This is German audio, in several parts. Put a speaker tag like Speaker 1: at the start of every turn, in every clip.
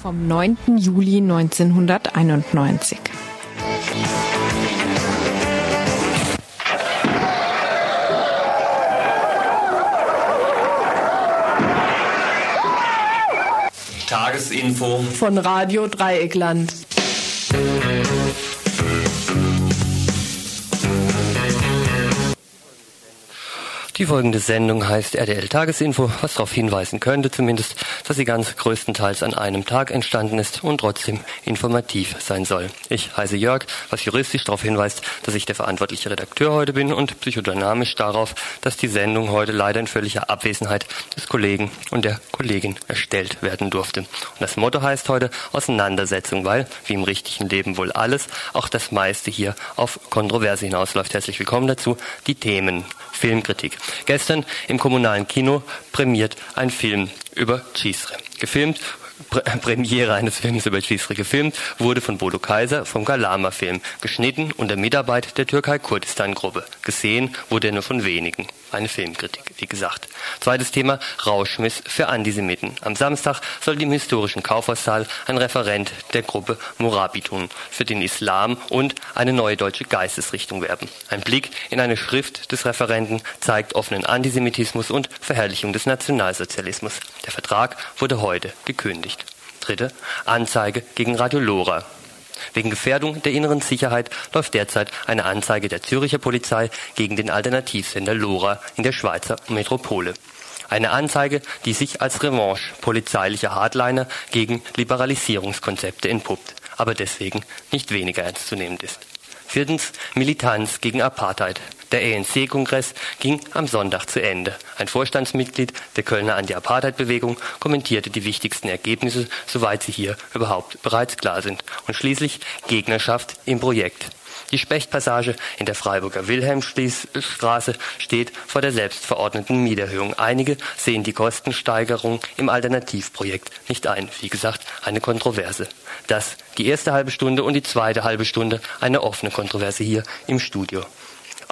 Speaker 1: vom 9. Juli 1991.
Speaker 2: Tagesinfo
Speaker 1: von Radio Dreieckland.
Speaker 2: Die folgende Sendung heißt RDL Tagesinfo, was darauf hinweisen könnte zumindest, dass sie ganz größtenteils an einem Tag entstanden ist und trotzdem informativ sein soll. Ich heiße Jörg, was juristisch darauf hinweist, dass ich der verantwortliche Redakteur heute bin und psychodynamisch darauf, dass die Sendung heute leider in völliger Abwesenheit des Kollegen und der Kollegin erstellt werden durfte. Und das Motto heißt heute Auseinandersetzung, weil, wie im richtigen Leben wohl alles, auch das meiste hier auf Kontroverse hinausläuft. Herzlich willkommen dazu. Die Themen. Filmkritik. Gestern im kommunalen Kino prämiert ein Film über Cisre. Gefilmt Premiere eines Films über Cisre gefilmt, wurde von Bodo Kaiser vom Galama-Film, geschnitten unter Mitarbeit der Türkei-Kurdistan-Gruppe. Gesehen wurde er nur von wenigen. Eine Filmkritik, wie gesagt. Zweites Thema, Rauschmiss für Antisemiten. Am Samstag soll im historischen Kaufhaussaal ein Referent der Gruppe Morabitun für den Islam und eine neue deutsche Geistesrichtung werben. Ein Blick in eine Schrift des Referenten zeigt offenen Antisemitismus und Verherrlichung des Nationalsozialismus. Der Vertrag wurde heute gekündigt. Dritte, Anzeige gegen Radio Lora. Wegen Gefährdung der inneren Sicherheit läuft derzeit eine Anzeige der Zürcher Polizei gegen den Alternativsender Lora in der Schweizer Metropole. Eine Anzeige, die sich als Revanche polizeilicher Hardliner gegen Liberalisierungskonzepte entpuppt, aber deswegen nicht weniger ernstzunehmend ist. Viertens Militanz gegen Apartheid. Der ANC-Kongress ging am Sonntag zu Ende. Ein Vorstandsmitglied der Kölner Anti-Apartheid-Bewegung kommentierte die wichtigsten Ergebnisse, soweit sie hier überhaupt bereits klar sind. Und schließlich Gegnerschaft im Projekt. Die Spechtpassage in der Freiburger Wilhelmstraße steht vor der selbstverordneten Mieterhöhung. Einige sehen die Kostensteigerung im Alternativprojekt nicht ein. Wie gesagt, eine Kontroverse. Das die erste halbe Stunde und die zweite halbe Stunde eine offene Kontroverse hier im Studio.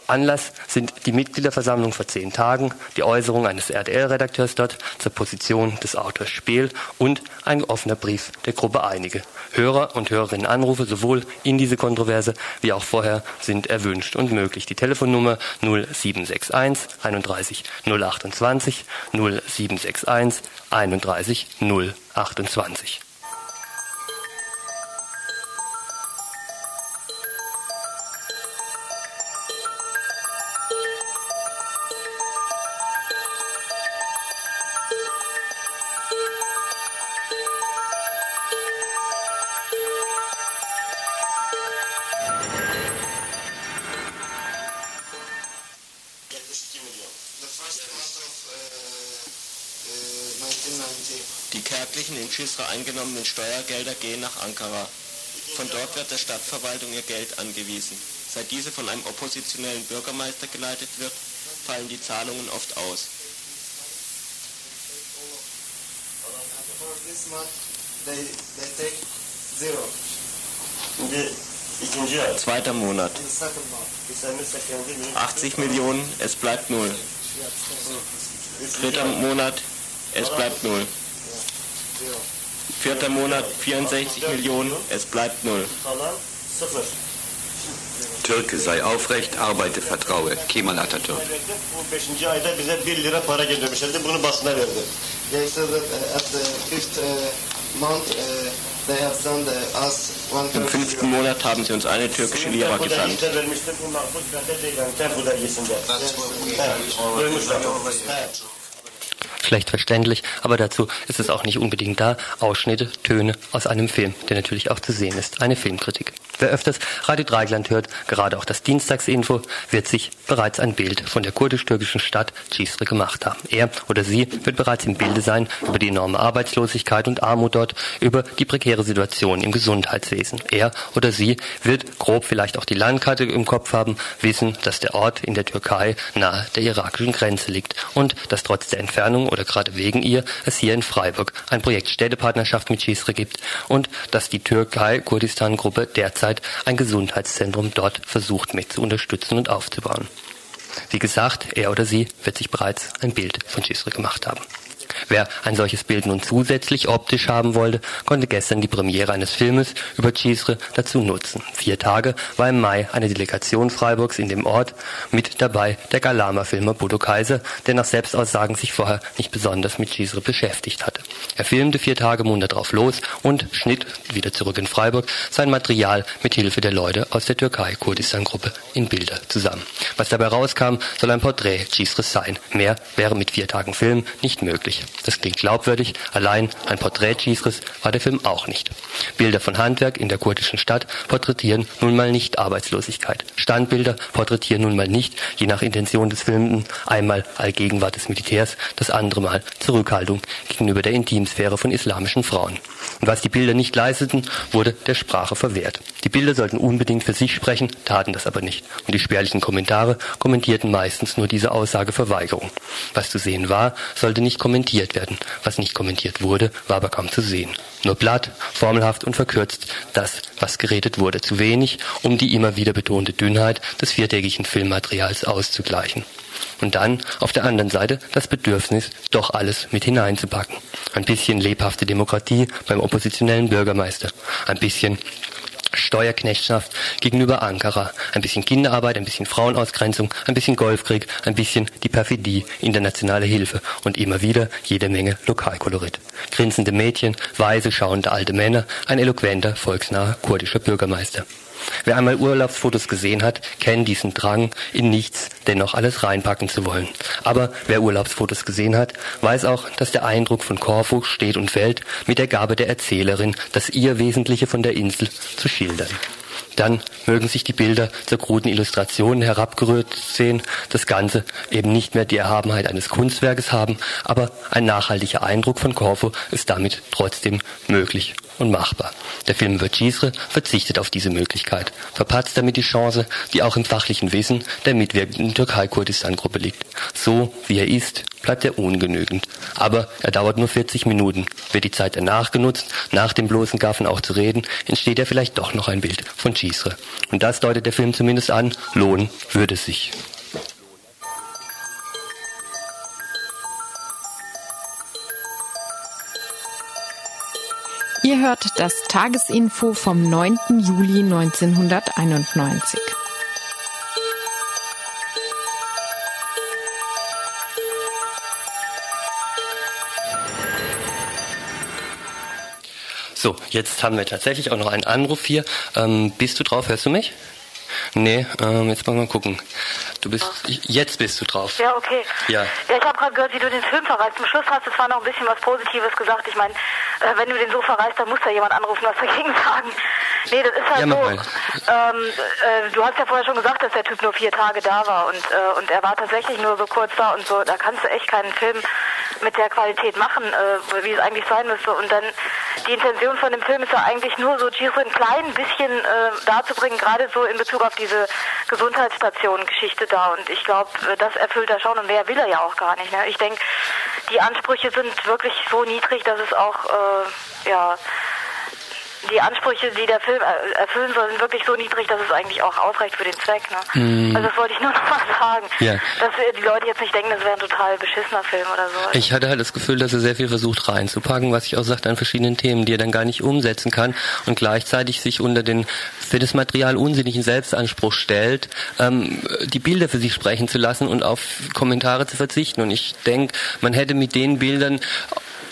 Speaker 2: Anlass sind die Mitgliederversammlung vor zehn Tagen, die Äußerung eines RTL-Redakteurs dort zur Position des Autors Spehl und ein offener Brief der Gruppe Einige. Hörer und Hörerinnen Anrufe sowohl in diese Kontroverse wie auch vorher sind erwünscht und möglich. Die Telefonnummer 0761 31 028 0761 31 028.
Speaker 3: eingenommenen Steuergelder gehen nach Ankara. Von dort wird der Stadtverwaltung ihr Geld angewiesen. Seit diese von einem oppositionellen Bürgermeister geleitet wird, fallen die Zahlungen oft aus. Zweiter Monat. 80 Millionen, es bleibt null. Dritter Monat, es bleibt null. Vierter Monat 64 Millionen, es bleibt null.
Speaker 4: Türke sei aufrecht, arbeite, vertraue. Kemal Atatürk.
Speaker 3: Im fünften Monat haben sie uns eine türkische Lira gesandt.
Speaker 2: Schlecht verständlich, aber dazu ist es auch nicht unbedingt da. Ausschnitte, Töne aus einem Film, der natürlich auch zu sehen ist. Eine Filmkritik. Wer öfters Radio Dreigland hört, gerade auch das Dienstagsinfo, wird sich bereits ein Bild von der kurdisch-türkischen Stadt Cisre gemacht haben. Er oder sie wird bereits im Bilde sein über die enorme Arbeitslosigkeit und Armut dort, über die prekäre Situation im Gesundheitswesen. Er oder sie wird grob vielleicht auch die Landkarte im Kopf haben, wissen, dass der Ort in der Türkei nahe der irakischen Grenze liegt und dass trotz der Entfernung oder gerade wegen ihr es hier in Freiburg ein Projekt Städtepartnerschaft mit Cisre gibt und dass die Türkei-Kurdistan-Gruppe derzeit ein Gesundheitszentrum dort versucht mit zu unterstützen und aufzubauen. Wie gesagt, er oder sie wird sich bereits ein Bild von Cisre gemacht haben. Wer ein solches Bild nun zusätzlich optisch haben wollte, konnte gestern die Premiere eines Filmes über Cisre dazu nutzen. Vier Tage war im Mai eine Delegation Freiburgs in dem Ort, mit dabei der Galama-Filmer Bodo Kaiser, der nach Selbstaussagen sich vorher nicht besonders mit Cisre beschäftigt hatte. Er filmte vier Tage munter drauf los und schnitt, wieder zurück in Freiburg, sein Material mit Hilfe der Leute aus der Türkei-Kurdistan-Gruppe in Bilder zusammen. Was dabei rauskam, soll ein Porträt Cisres sein. Mehr wäre mit vier Tagen Film nicht möglich. Das klingt glaubwürdig, allein ein Porträt Cisres war der Film auch nicht. Bilder von Handwerk in der kurdischen Stadt porträtieren nun mal nicht Arbeitslosigkeit. Standbilder porträtieren nun mal nicht, je nach Intention des Filmenden, einmal Allgegenwart des Militärs, das andere Mal Zurückhaltung gegenüber der Intimsphäre von islamischen Frauen. Und was die Bilder nicht leisteten, wurde der Sprache verwehrt. Die Bilder sollten unbedingt für sich sprechen, taten das aber nicht. Und die spärlichen Kommentare kommentierten meistens nur diese Aussageverweigerung. Was zu sehen war, sollte nicht kommentiert werden. Was nicht kommentiert wurde, war aber kaum zu sehen. Nur platt, formelhaft und verkürzt das, was geredet wurde. Zu wenig, um die immer wieder betonte Dünnheit des viertägigen Filmmaterials auszugleichen. Und dann auf der anderen Seite das Bedürfnis, doch alles mit hineinzupacken. Ein bisschen lebhafte Demokratie beim oppositionellen Bürgermeister. Ein bisschen Steuerknechtschaft gegenüber Ankara, ein bisschen Kinderarbeit, ein bisschen Frauenausgrenzung, ein bisschen Golfkrieg, ein bisschen die Perfidie, internationale Hilfe und immer wieder jede Menge Lokalkolorit. Grinsende Mädchen, weise schauende alte Männer, ein eloquenter, volksnaher kurdischer Bürgermeister. Wer einmal Urlaubsfotos gesehen hat, kennt diesen Drang, in nichts dennoch alles reinpacken zu wollen. Aber wer Urlaubsfotos gesehen hat, weiß auch, dass der Eindruck von Korfu steht und fällt mit der Gabe der Erzählerin, das ihr Wesentliche von der Insel zu schildern. Dann mögen sich die Bilder zur kruden Illustration herabgerührt sehen, das Ganze eben nicht mehr die Erhabenheit eines Kunstwerkes haben, aber ein nachhaltiger Eindruck von Korfu ist damit trotzdem möglich und machbar. Der Film über Cisre verzichtet auf diese Möglichkeit, verpatzt damit die Chance, die auch im fachlichen Wissen der mitwirkenden Türkei-Kurdistan-Gruppe liegt. So wie er ist, bleibt er ungenügend. Aber er dauert nur 40 Minuten. Wird die Zeit danach genutzt, nach dem bloßen Gaffen auch zu reden, entsteht ja vielleicht doch noch ein Bild von Cisre. Und das deutet der Film zumindest an, lohnen würde sich.
Speaker 1: Ihr hört das Tagesinfo vom 9. Juli 1991.
Speaker 2: So, jetzt haben wir tatsächlich auch noch einen Anruf hier. Ähm, bist du drauf? Hörst du mich? Nee, ähm, jetzt mal mal gucken. Du bist, jetzt bist du drauf.
Speaker 5: Ja, okay.
Speaker 2: Ja.
Speaker 5: Ja, ich habe gerade gehört, wie du den Film verreist. Zum Schluss hast du zwar noch ein bisschen was Positives gesagt. Ich meine, äh, wenn du den so verreist, dann muss da jemand anrufen, was dagegen sagen. Nee, das ist halt
Speaker 2: Ja,
Speaker 5: so. Ähm, äh, du hast ja vorher schon gesagt, dass der Typ nur vier Tage da war und, äh, und er war tatsächlich nur so kurz da und so. Da kannst du echt keinen Film mit der Qualität machen, äh, wie es eigentlich sein müsste. Und dann die Intention von dem Film ist ja eigentlich nur so, Giro ein klein bisschen äh, darzubringen, gerade so in Bezug auf diese Gesundheitsstation-Geschichte da. Und ich glaube, das erfüllt er schon und mehr will er ja auch gar nicht. Ne? Ich denke, die Ansprüche sind wirklich so niedrig, dass es auch, äh, ja, die Ansprüche, die der Film er- erfüllen soll, sind wirklich so niedrig, dass es eigentlich auch ausreicht für den Zweck. Ne? Also das wollte ich nur noch mal sagen.
Speaker 2: Ja.
Speaker 5: Dass die Leute jetzt nicht denken, das wäre ein total beschissener Film oder so.
Speaker 2: Ich hatte halt das Gefühl, dass er sehr viel versucht reinzupacken, was ich auch sagte, an verschiedenen Themen, die er dann gar nicht umsetzen kann und gleichzeitig sich unter den für das Material unsinnigen Selbstanspruch stellt, ähm, die Bilder für sich sprechen zu lassen und auf Kommentare zu verzichten. Und ich denke, man hätte mit den Bildern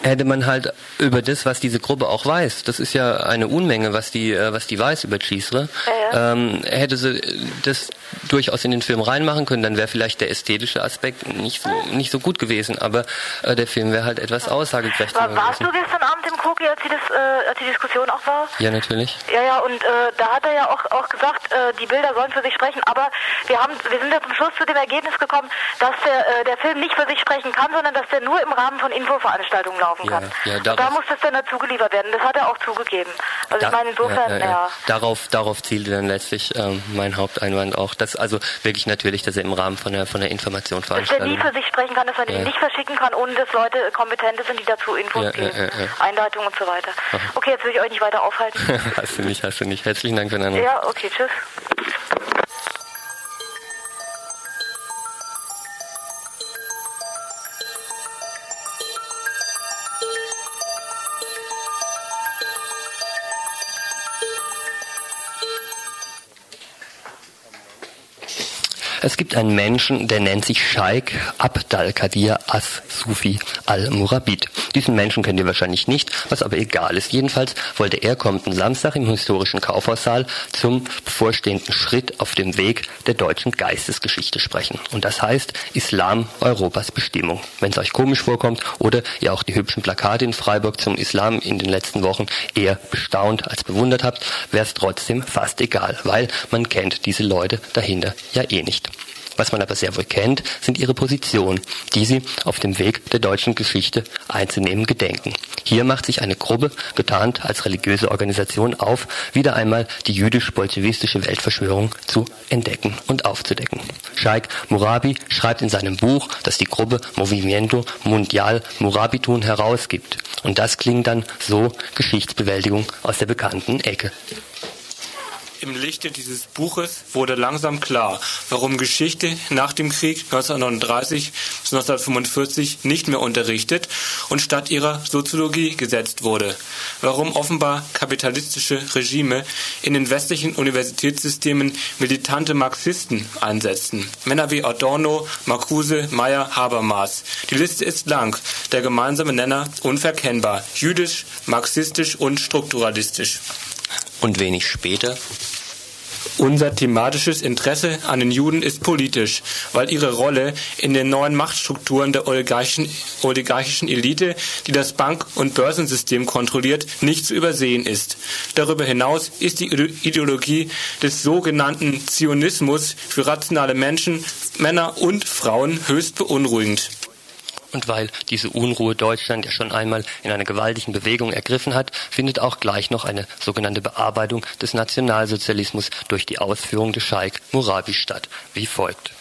Speaker 2: hätte man halt über das, was diese Gruppe auch weiß, das ist ja eine Unmenge, was die, äh, was die weiß über Cisre,
Speaker 5: Ja,
Speaker 2: ähm, hätte sie das durchaus in den Film reinmachen können, dann wäre vielleicht der ästhetische Aspekt nicht so, nicht so gut gewesen, aber äh, der Film wäre halt etwas aussagekräftiger
Speaker 5: War, warst du gestern Abend im Koki, als, das, äh, als die Diskussion auch war?
Speaker 2: Ja, natürlich.
Speaker 5: Ja, ja, und äh, da hat er ja auch, auch gesagt, äh, die Bilder sollen für sich sprechen, aber wir haben, wir sind ja zum Schluss zu dem Ergebnis gekommen, dass der, äh, der Film nicht für sich sprechen kann, sondern dass der nur im Rahmen von Infoveranstaltungen laufen
Speaker 2: Ja,
Speaker 5: kann.
Speaker 2: ja, darauf-
Speaker 5: da muss das dann dazu geliefert werden. Das hat er auch zugegeben. Also
Speaker 2: Da-
Speaker 5: ich meine, insofern,
Speaker 2: ja. Darauf, darauf zielte dann letztlich ähm, mein Haupteinwand auch, dass also wirklich natürlich, dass er im Rahmen von der von der Information
Speaker 5: Dass der nie
Speaker 2: veranstaltet.
Speaker 5: für sich sprechen kann, dass er
Speaker 2: Ja.
Speaker 5: ihn nicht verschicken kann, ohne dass Leute Kompetente sind, die dazu Infos geben. Einleitungen und so weiter. Okay, jetzt will ich euch nicht weiter aufhalten.
Speaker 2: hast du nicht, hast du nicht. Herzlichen Dank für Anruf.
Speaker 5: ja, okay, tschüss.
Speaker 2: Es gibt einen Menschen, der nennt sich Sheikh Abdal Qadir As-Sufi al-Murabit. Diesen Menschen kennt ihr wahrscheinlich nicht, was aber egal ist. Jedenfalls wollte er kommenden Samstag im historischen Kaufhaussaal zum bevorstehenden Schritt auf dem Weg der deutschen Geistesgeschichte sprechen. Und das heißt Islam Europas Bestimmung. Wenn es euch komisch vorkommt oder ihr auch die hübschen Plakate in Freiburg zum Islam in den letzten Wochen eher bestaunt als bewundert habt, wäre es trotzdem fast egal, weil man kennt diese Leute dahinter ja eh nicht. Was man aber sehr wohl kennt, sind ihre Positionen, die sie auf dem Weg der deutschen Geschichte einzunehmen gedenken. Hier macht sich eine Gruppe, getarnt als religiöse Organisation, auf, wieder einmal die jüdisch-bolschewistische Weltverschwörung zu entdecken und aufzudecken. Sheikh Murabi schreibt in seinem Buch, das die Gruppe Movimiento Mundial Murabitun herausgibt. Und das klingt dann so Geschichtsbewältigung aus der bekannten Ecke.
Speaker 6: Im Lichte dieses Buches wurde langsam klar, warum Geschichte nach dem Krieg 1939 bis 1945 nicht mehr unterrichtet und statt ihrer Soziologie gesetzt wurde. Warum offenbar kapitalistische Regime in den westlichen Universitätssystemen militante Marxisten einsetzten. Männer wie Adorno, Marcuse, Meyer, Habermas. Die Liste ist lang, der gemeinsame Nenner unverkennbar. Jüdisch, marxistisch und strukturalistisch.
Speaker 2: Und wenig später
Speaker 6: unser thematisches Interesse an den Juden ist politisch, weil ihre Rolle in den neuen Machtstrukturen der oligarchischen, oligarchischen Elite, die das Bank- und Börsensystem kontrolliert, nicht zu übersehen ist. Darüber hinaus ist die Ideologie des sogenannten Zionismus für rationale Menschen, Männer und Frauen höchst beunruhigend
Speaker 2: und weil diese Unruhe Deutschland ja schon einmal in einer gewaltigen Bewegung ergriffen hat, findet auch gleich noch eine sogenannte Bearbeitung des Nationalsozialismus durch die Ausführung des Scheik Murabi statt, wie folgt.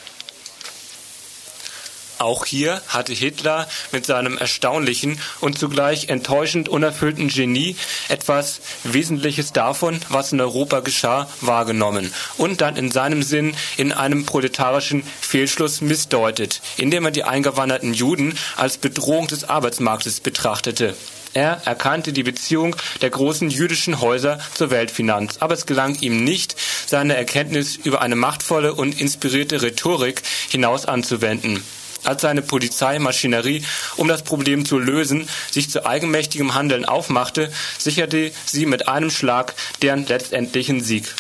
Speaker 6: Auch hier hatte Hitler mit seinem erstaunlichen und zugleich enttäuschend unerfüllten Genie etwas Wesentliches davon, was in Europa geschah, wahrgenommen und dann in seinem Sinn in einem proletarischen Fehlschluss missdeutet, indem er die eingewanderten Juden als Bedrohung des Arbeitsmarktes betrachtete. Er erkannte die Beziehung der großen jüdischen Häuser zur Weltfinanz, aber es gelang ihm nicht, seine Erkenntnis über eine machtvolle und inspirierte Rhetorik hinaus anzuwenden als seine Polizeimaschinerie, um das Problem zu lösen, sich zu eigenmächtigem Handeln aufmachte, sicherte sie mit einem Schlag deren letztendlichen Sieg.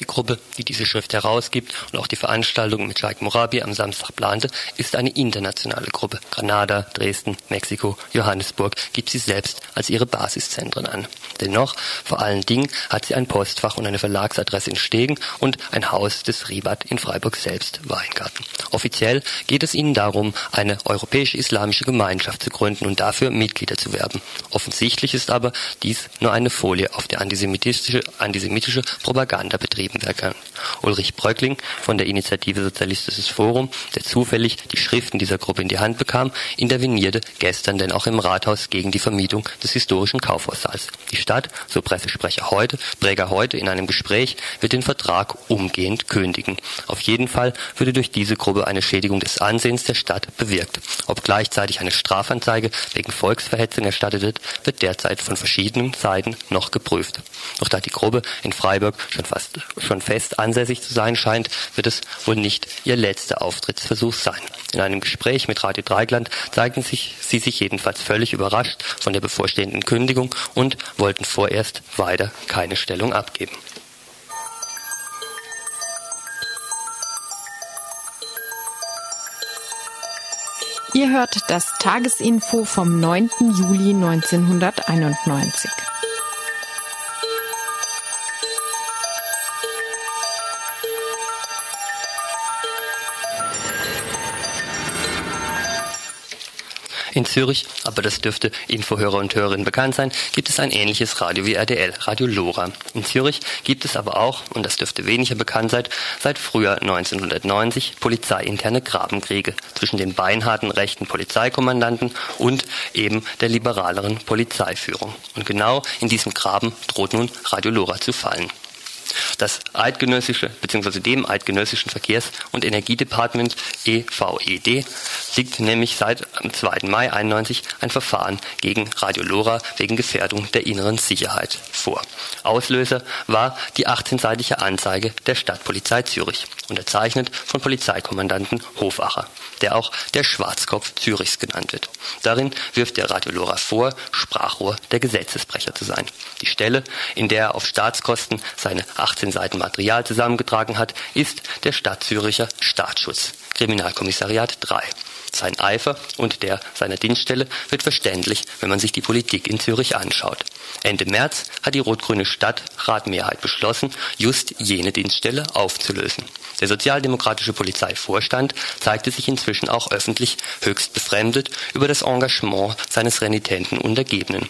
Speaker 2: Die Gruppe, die diese Schrift herausgibt und auch die Veranstaltung mit Sheikh Morabi am Samstag plante, ist eine internationale Gruppe. Granada, Dresden, Mexiko, Johannesburg gibt sie selbst als ihre Basiszentren an. Dennoch, vor allen Dingen hat sie ein Postfach und eine Verlagsadresse in Stegen und ein Haus des Ribat in Freiburg selbst, Weingarten. Offiziell geht es ihnen darum, eine europäische islamische Gemeinschaft zu gründen und dafür Mitglieder zu werben. Offensichtlich ist aber dies nur eine Folie, auf der antisemitische, antisemitische Propaganda betrieben werden kann. Ulrich Bröckling von der Initiative Sozialistisches Forum, der zufällig die Schriften dieser Gruppe in die Hand bekam, intervenierte gestern denn auch im Rathaus gegen die Vermietung des historischen Kaufhaussaals. Die Stadt, so Pressesprecher heute, Präger heute in einem Gespräch, wird den Vertrag umgehend kündigen. Auf jeden Fall würde durch diese Gruppe eine Schädigung des Ansehens der Stadt bewirkt. Ob gleichzeitig eine Strafanzeige wegen Volksverhetzung erstattet wird, wird derzeit von verschiedenen Seiten noch geprüft. Doch da die Gruppe in Freiburg schon fast schon fest ansässig zu sein scheint, wird es wohl nicht ihr letzter Auftrittsversuch sein. In einem Gespräch mit Radio Dreigland zeigten sich, sie sich jedenfalls völlig überrascht von der bevorstehenden Kündigung und wollten vorerst weiter keine Stellung abgeben.
Speaker 1: Ihr hört das Tagesinfo vom 9. Juli 1991.
Speaker 2: In Zürich, aber das dürfte Infohörer und Hörerinnen bekannt sein, gibt es ein ähnliches Radio wie RDL, Radio Lora. In Zürich gibt es aber auch, und das dürfte weniger bekannt sein, seit Frühjahr 1990 polizeiinterne Grabenkriege zwischen den beinharten rechten Polizeikommandanten und eben der liberaleren Polizeiführung. Und genau in diesem Graben droht nun Radio Lora zu fallen. Das eidgenössische bzw. dem eidgenössischen Verkehrs- und Energiedepartement EVED liegt nämlich seit am 2. Mai 91 ein Verfahren gegen Radio Lora wegen Gefährdung der inneren Sicherheit vor. Auslöser war die 18-seitige Anzeige der Stadtpolizei Zürich, unterzeichnet von Polizeikommandanten Hofacher, der auch der Schwarzkopf Zürichs genannt wird. Darin wirft der Radio Lora vor, Sprachrohr der Gesetzesbrecher zu sein. Die Stelle, in der er auf Staatskosten seine 18 Seiten Material zusammengetragen hat, ist der Stadt Züricher Staatsschutz, Kriminalkommissariat 3. Sein Eifer und der seiner Dienststelle wird verständlich, wenn man sich die Politik in Zürich anschaut. Ende März hat die rot-grüne Stadtratmehrheit beschlossen, just jene Dienststelle aufzulösen. Der sozialdemokratische Polizeivorstand zeigte sich inzwischen auch öffentlich höchst befremdet über das Engagement seines renitenten Untergebenen.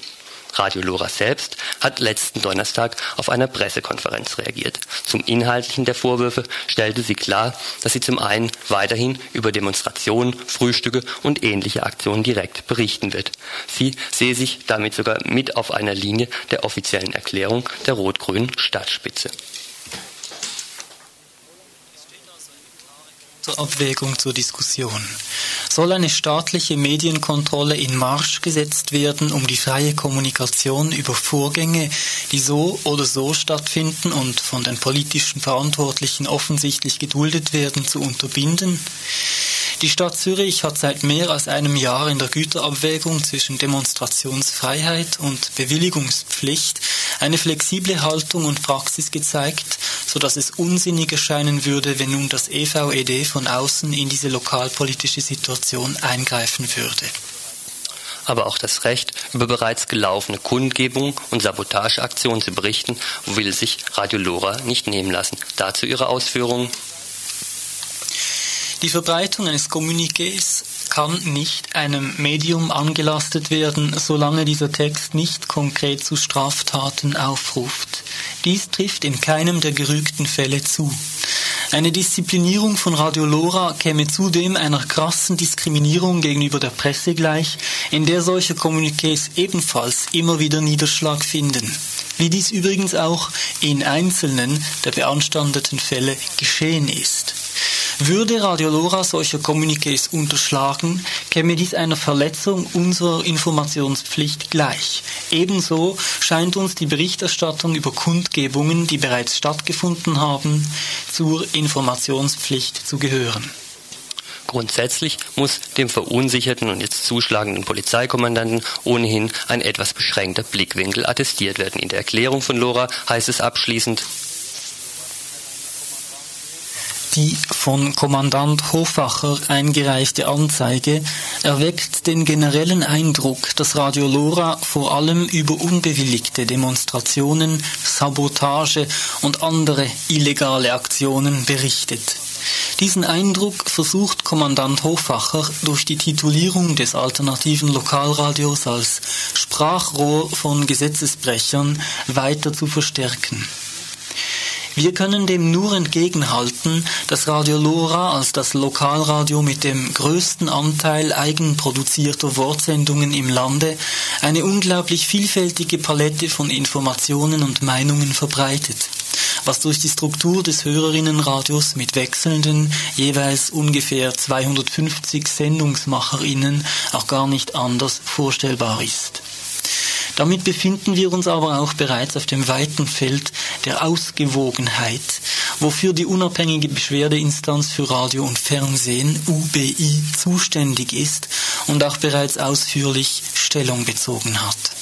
Speaker 2: Radio Lora selbst hat letzten Donnerstag auf einer Pressekonferenz reagiert. Zum Inhaltlichen der Vorwürfe stellte sie klar, dass sie zum einen weiterhin über Demonstrationen, Frühstücke und ähnliche Aktionen direkt berichten wird. Sie sehe sich damit sogar mit auf einer Linie der offiziellen Erklärung der rot-grünen Stadtspitze.
Speaker 7: Zur Abwägung zur Diskussion. Soll eine staatliche Medienkontrolle in Marsch gesetzt werden, um die freie Kommunikation über Vorgänge, die so oder so stattfinden und von den politischen Verantwortlichen offensichtlich geduldet werden, zu unterbinden? Die Stadt Zürich hat seit mehr als einem Jahr in der Güterabwägung zwischen Demonstrationsfreiheit und Bewilligungspflicht eine flexible Haltung und Praxis gezeigt, so dass es unsinnig erscheinen würde, wenn nun das EVED von außen in diese lokalpolitische Situation eingreifen würde
Speaker 2: aber auch das Recht, über bereits gelaufene Kundgebungen und Sabotageaktionen zu berichten, will sich Radio Lora nicht nehmen lassen. Dazu ihre Ausführungen.
Speaker 7: Die Verbreitung eines Kommuniqués kann nicht einem Medium angelastet werden, solange dieser Text nicht konkret zu Straftaten aufruft. Dies trifft in keinem der gerügten Fälle zu. Eine Disziplinierung von Radio Lora käme zudem einer krassen Diskriminierung gegenüber der Presse gleich, in der solche Kommuniqués ebenfalls immer wieder Niederschlag finden. Wie dies übrigens auch in einzelnen der beanstandeten Fälle geschehen ist. Würde Radio Lora solche Kommuniqués unterschlagen, käme dies einer Verletzung unserer Informationspflicht gleich. Ebenso scheint uns die Berichterstattung über Kundgebungen, die bereits stattgefunden haben, zur Informationspflicht zu gehören.
Speaker 2: Grundsätzlich muss dem verunsicherten und jetzt zuschlagenden Polizeikommandanten ohnehin ein etwas beschränkter Blickwinkel attestiert werden. In der Erklärung von Lora heißt es abschließend,
Speaker 7: die von Kommandant Hofacher eingereichte Anzeige erweckt den generellen Eindruck, dass Radio Lora vor allem über unbewilligte Demonstrationen, Sabotage und andere illegale Aktionen berichtet. Diesen Eindruck versucht Kommandant Hofacher durch die Titulierung des alternativen Lokalradios als Sprachrohr von Gesetzesbrechern weiter zu verstärken. Wir können dem nur entgegenhalten, dass Radio Lora als das Lokalradio mit dem größten Anteil eigenproduzierter Wortsendungen im Lande eine unglaublich vielfältige Palette von Informationen und Meinungen verbreitet was durch die Struktur des Hörerinnenradios mit wechselnden, jeweils ungefähr 250 Sendungsmacherinnen auch gar nicht anders vorstellbar ist. Damit befinden wir uns aber auch bereits auf dem weiten Feld der Ausgewogenheit, wofür die unabhängige Beschwerdeinstanz für Radio und Fernsehen UBI zuständig ist und auch bereits ausführlich Stellung bezogen hat.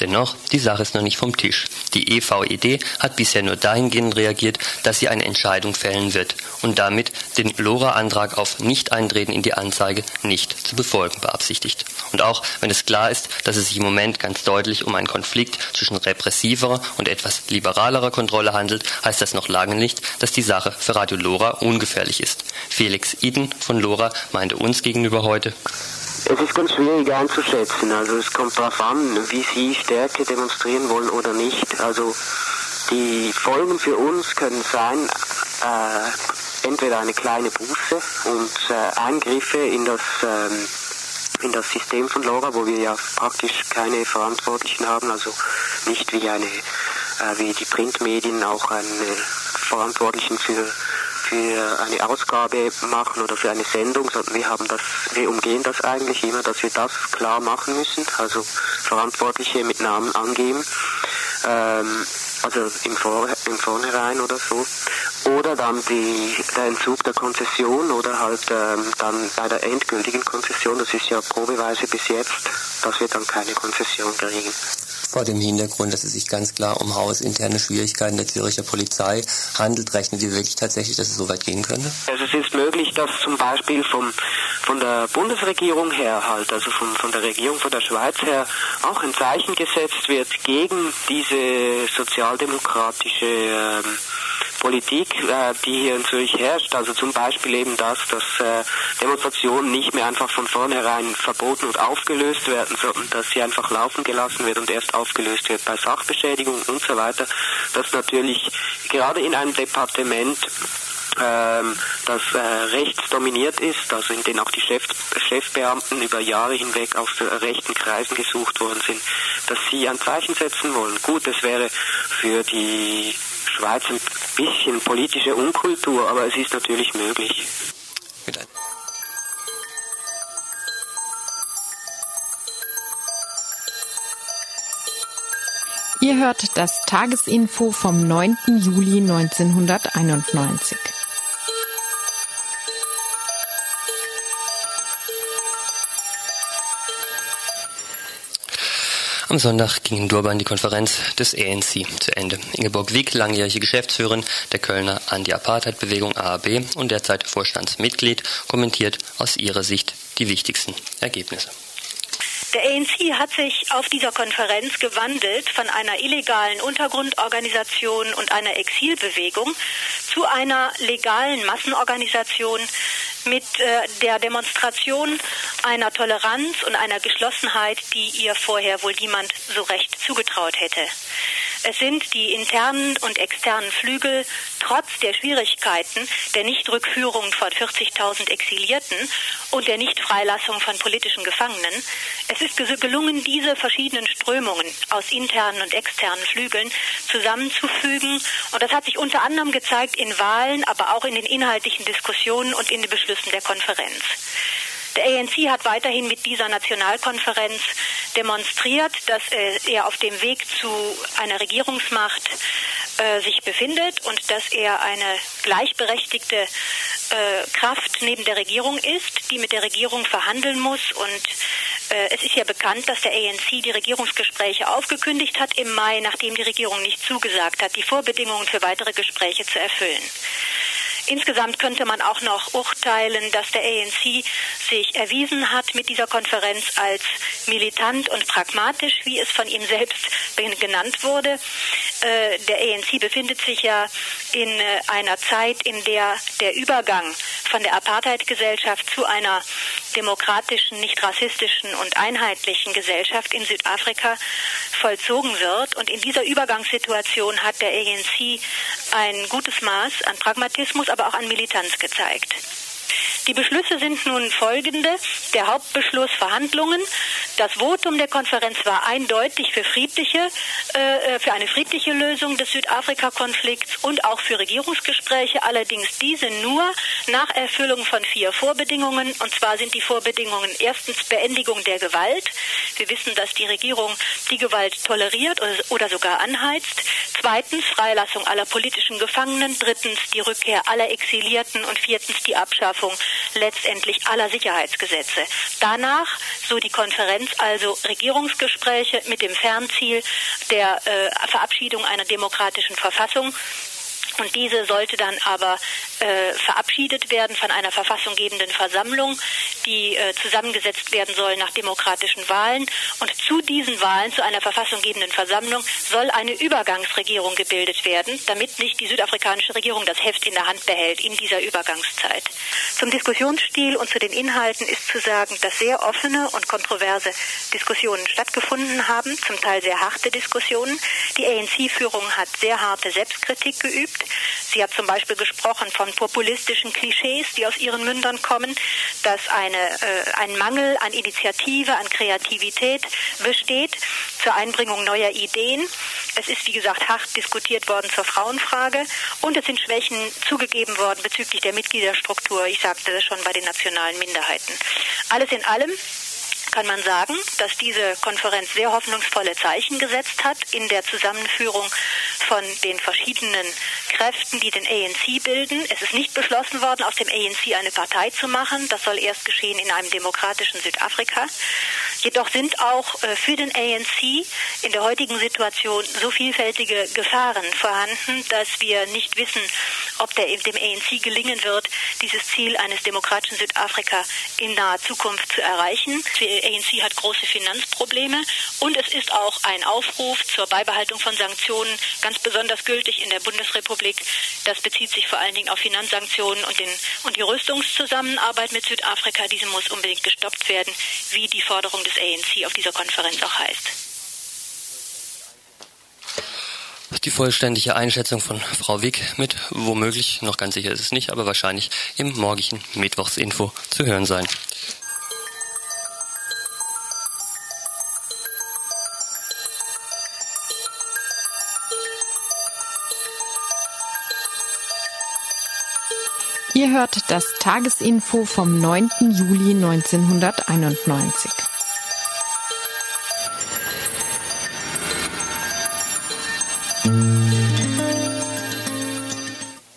Speaker 2: Dennoch, die Sache ist noch nicht vom Tisch. Die EVED hat bisher nur dahingehend reagiert, dass sie eine Entscheidung fällen wird und damit den LoRa-Antrag auf Nicht-Eintreten in die Anzeige nicht zu befolgen beabsichtigt. Und auch wenn es klar ist, dass es sich im Moment ganz deutlich um einen Konflikt zwischen repressiverer und etwas liberalerer Kontrolle handelt, heißt das noch lange nicht, dass die Sache für Radio LoRa ungefährlich ist. Felix Iden von LoRa meinte uns gegenüber heute,
Speaker 8: es ist ganz schwierig einzuschätzen. Also es kommt darauf an, wie Sie Stärke demonstrieren wollen oder nicht. Also die Folgen für uns können sein, äh, entweder eine kleine Buße und äh, Eingriffe in das, ähm, in das System von LoRa, wo wir ja praktisch keine Verantwortlichen haben, also nicht wie eine äh, wie die Printmedien auch einen Verantwortlichen für für eine Ausgabe machen oder für eine Sendung, sondern wir haben das, wir umgehen das eigentlich immer, dass wir das klar machen müssen, also Verantwortliche mit Namen angeben, ähm, also im, Vor im Vornherein oder so. Oder dann die, der Entzug der Konzession oder halt ähm, dann bei der endgültigen Konzession, das ist ja probeweise bis jetzt, dass wir dann keine Konzession kriegen
Speaker 2: vor dem Hintergrund, dass es sich ganz klar um hausinterne Schwierigkeiten der Züricher Polizei handelt, rechnen Sie wirklich tatsächlich, dass es so weit gehen könnte?
Speaker 8: Also es ist möglich, dass zum Beispiel vom, von der Bundesregierung her halt, also von, von der Regierung von der Schweiz her, auch ein Zeichen gesetzt wird gegen diese sozialdemokratische ähm, Politik, äh, die hier in Zürich herrscht. Also zum Beispiel eben das, dass äh, Demonstrationen nicht mehr einfach von vornherein verboten und aufgelöst werden, sondern dass sie einfach laufen gelassen wird und erst aufgelöst wird bei Sachbeschädigung und so weiter. Das natürlich gerade in einem Departement ähm, das äh, rechts dominiert ist, also in denen auch die Chef, Chefbeamten über Jahre hinweg aus rechten Kreisen gesucht worden sind, dass sie ein Zeichen setzen wollen. Gut, es wäre für die Schweiz ein bisschen politische Unkultur, aber es ist natürlich möglich.
Speaker 1: Ihr hört das Tagesinfo vom 9. Juli 1991.
Speaker 2: Am Sonntag ging in Durban die Konferenz des ANC zu Ende. Ingeborg Wick, langjährige Geschäftsführerin der Kölner Anti-Apartheid-Bewegung AAB und derzeit Vorstandsmitglied, kommentiert aus ihrer Sicht die wichtigsten Ergebnisse.
Speaker 9: Der ANC hat sich auf dieser Konferenz gewandelt von einer illegalen Untergrundorganisation und einer Exilbewegung zu einer legalen Massenorganisation mit äh, der Demonstration einer Toleranz und einer Geschlossenheit, die ihr vorher wohl niemand so recht zugetraut hätte. Es sind die internen und externen Flügel trotz der Schwierigkeiten der Nichtrückführung von 40.000 Exilierten und der Nichtfreilassung von politischen Gefangenen. Es ist gelungen, diese verschiedenen Strömungen aus internen und externen Flügeln zusammenzufügen. Und das hat sich unter anderem gezeigt in Wahlen, aber auch in den inhaltlichen Diskussionen und in den Beschlüssen der Konferenz. Der ANC hat weiterhin mit dieser Nationalkonferenz demonstriert, dass er auf dem Weg zu einer Regierungsmacht äh, sich befindet und dass er eine gleichberechtigte äh, Kraft neben der Regierung ist, die mit der Regierung verhandeln muss. Und äh, es ist ja bekannt, dass der ANC die Regierungsgespräche aufgekündigt hat im Mai, nachdem die Regierung nicht zugesagt hat, die Vorbedingungen für weitere Gespräche zu erfüllen. Insgesamt könnte man auch noch urteilen, dass der ANC sich erwiesen hat mit dieser Konferenz als militant und pragmatisch, wie es von ihm selbst genannt wurde. Äh, der ANC befindet sich ja in äh, einer Zeit, in der der Übergang von der Apartheid-Gesellschaft zu einer demokratischen, nicht rassistischen und einheitlichen Gesellschaft in Südafrika vollzogen wird. Und in dieser Übergangssituation hat der ANC ein gutes Maß an Pragmatismus, aber auch an Militanz gezeigt. Die Beschlüsse sind nun folgende. Der Hauptbeschluss Verhandlungen. Das Votum der Konferenz war eindeutig für friedliche, äh, für eine friedliche Lösung des Südafrika-Konflikts und auch für Regierungsgespräche. Allerdings diese nur nach Erfüllung von vier Vorbedingungen. Und zwar sind die Vorbedingungen erstens Beendigung der Gewalt. Wir wissen, dass die Regierung die Gewalt toleriert oder sogar anheizt. Zweitens Freilassung aller politischen Gefangenen. Drittens die Rückkehr aller Exilierten und viertens die Abschaffung letztendlich aller Sicherheitsgesetze. Danach, so die Konferenz, also Regierungsgespräche mit dem Fernziel der äh, Verabschiedung einer demokratischen Verfassung und diese sollte dann aber äh, verabschiedet werden von einer verfassunggebenden Versammlung, die äh, zusammengesetzt werden soll nach demokratischen Wahlen. Und zu diesen Wahlen, zu einer verfassunggebenden Versammlung, soll eine Übergangsregierung gebildet werden, damit nicht die südafrikanische Regierung das Heft in der Hand behält in dieser Übergangszeit. Zum Diskussionsstil und zu den Inhalten ist zu sagen, dass sehr offene und kontroverse Diskussionen stattgefunden haben, zum Teil sehr harte Diskussionen. Die ANC-Führung hat sehr harte Selbstkritik geübt. Sie hat zum Beispiel gesprochen von populistischen Klischees, die aus ihren Mündern kommen, dass eine, äh, ein Mangel an Initiative, an Kreativität besteht zur Einbringung neuer Ideen. Es ist, wie gesagt, hart diskutiert worden zur Frauenfrage und es sind Schwächen zugegeben worden bezüglich der Mitgliederstruktur. Ich sagte das schon bei den nationalen Minderheiten. Alles in allem kann man sagen, dass diese Konferenz sehr hoffnungsvolle Zeichen gesetzt hat in der Zusammenführung von den verschiedenen Kräften, die den ANC bilden. Es ist nicht beschlossen worden, aus dem ANC eine Partei zu machen. Das soll erst geschehen in einem demokratischen Südafrika. Jedoch sind auch äh, für den ANC in der heutigen Situation so vielfältige Gefahren vorhanden, dass wir nicht wissen, ob der, dem ANC gelingen wird, dieses Ziel eines demokratischen Südafrika in naher Zukunft zu erreichen. Die ANC hat große Finanzprobleme und es ist auch ein Aufruf zur Beibehaltung von Sanktionen ganz besonders gültig in der Bundesrepublik. Das bezieht sich vor allen Dingen auf Finanzsanktionen und, den, und die Rüstungszusammenarbeit mit Südafrika. Diese muss unbedingt gestoppt werden, wie die Forderung des ANC auf dieser Konferenz auch heißt.
Speaker 2: Die vollständige Einschätzung von Frau Wick mit womöglich, noch ganz sicher ist es nicht, aber wahrscheinlich im morgigen Mittwochsinfo zu hören sein.
Speaker 1: Ihr hört das Tagesinfo vom 9. Juli 1991.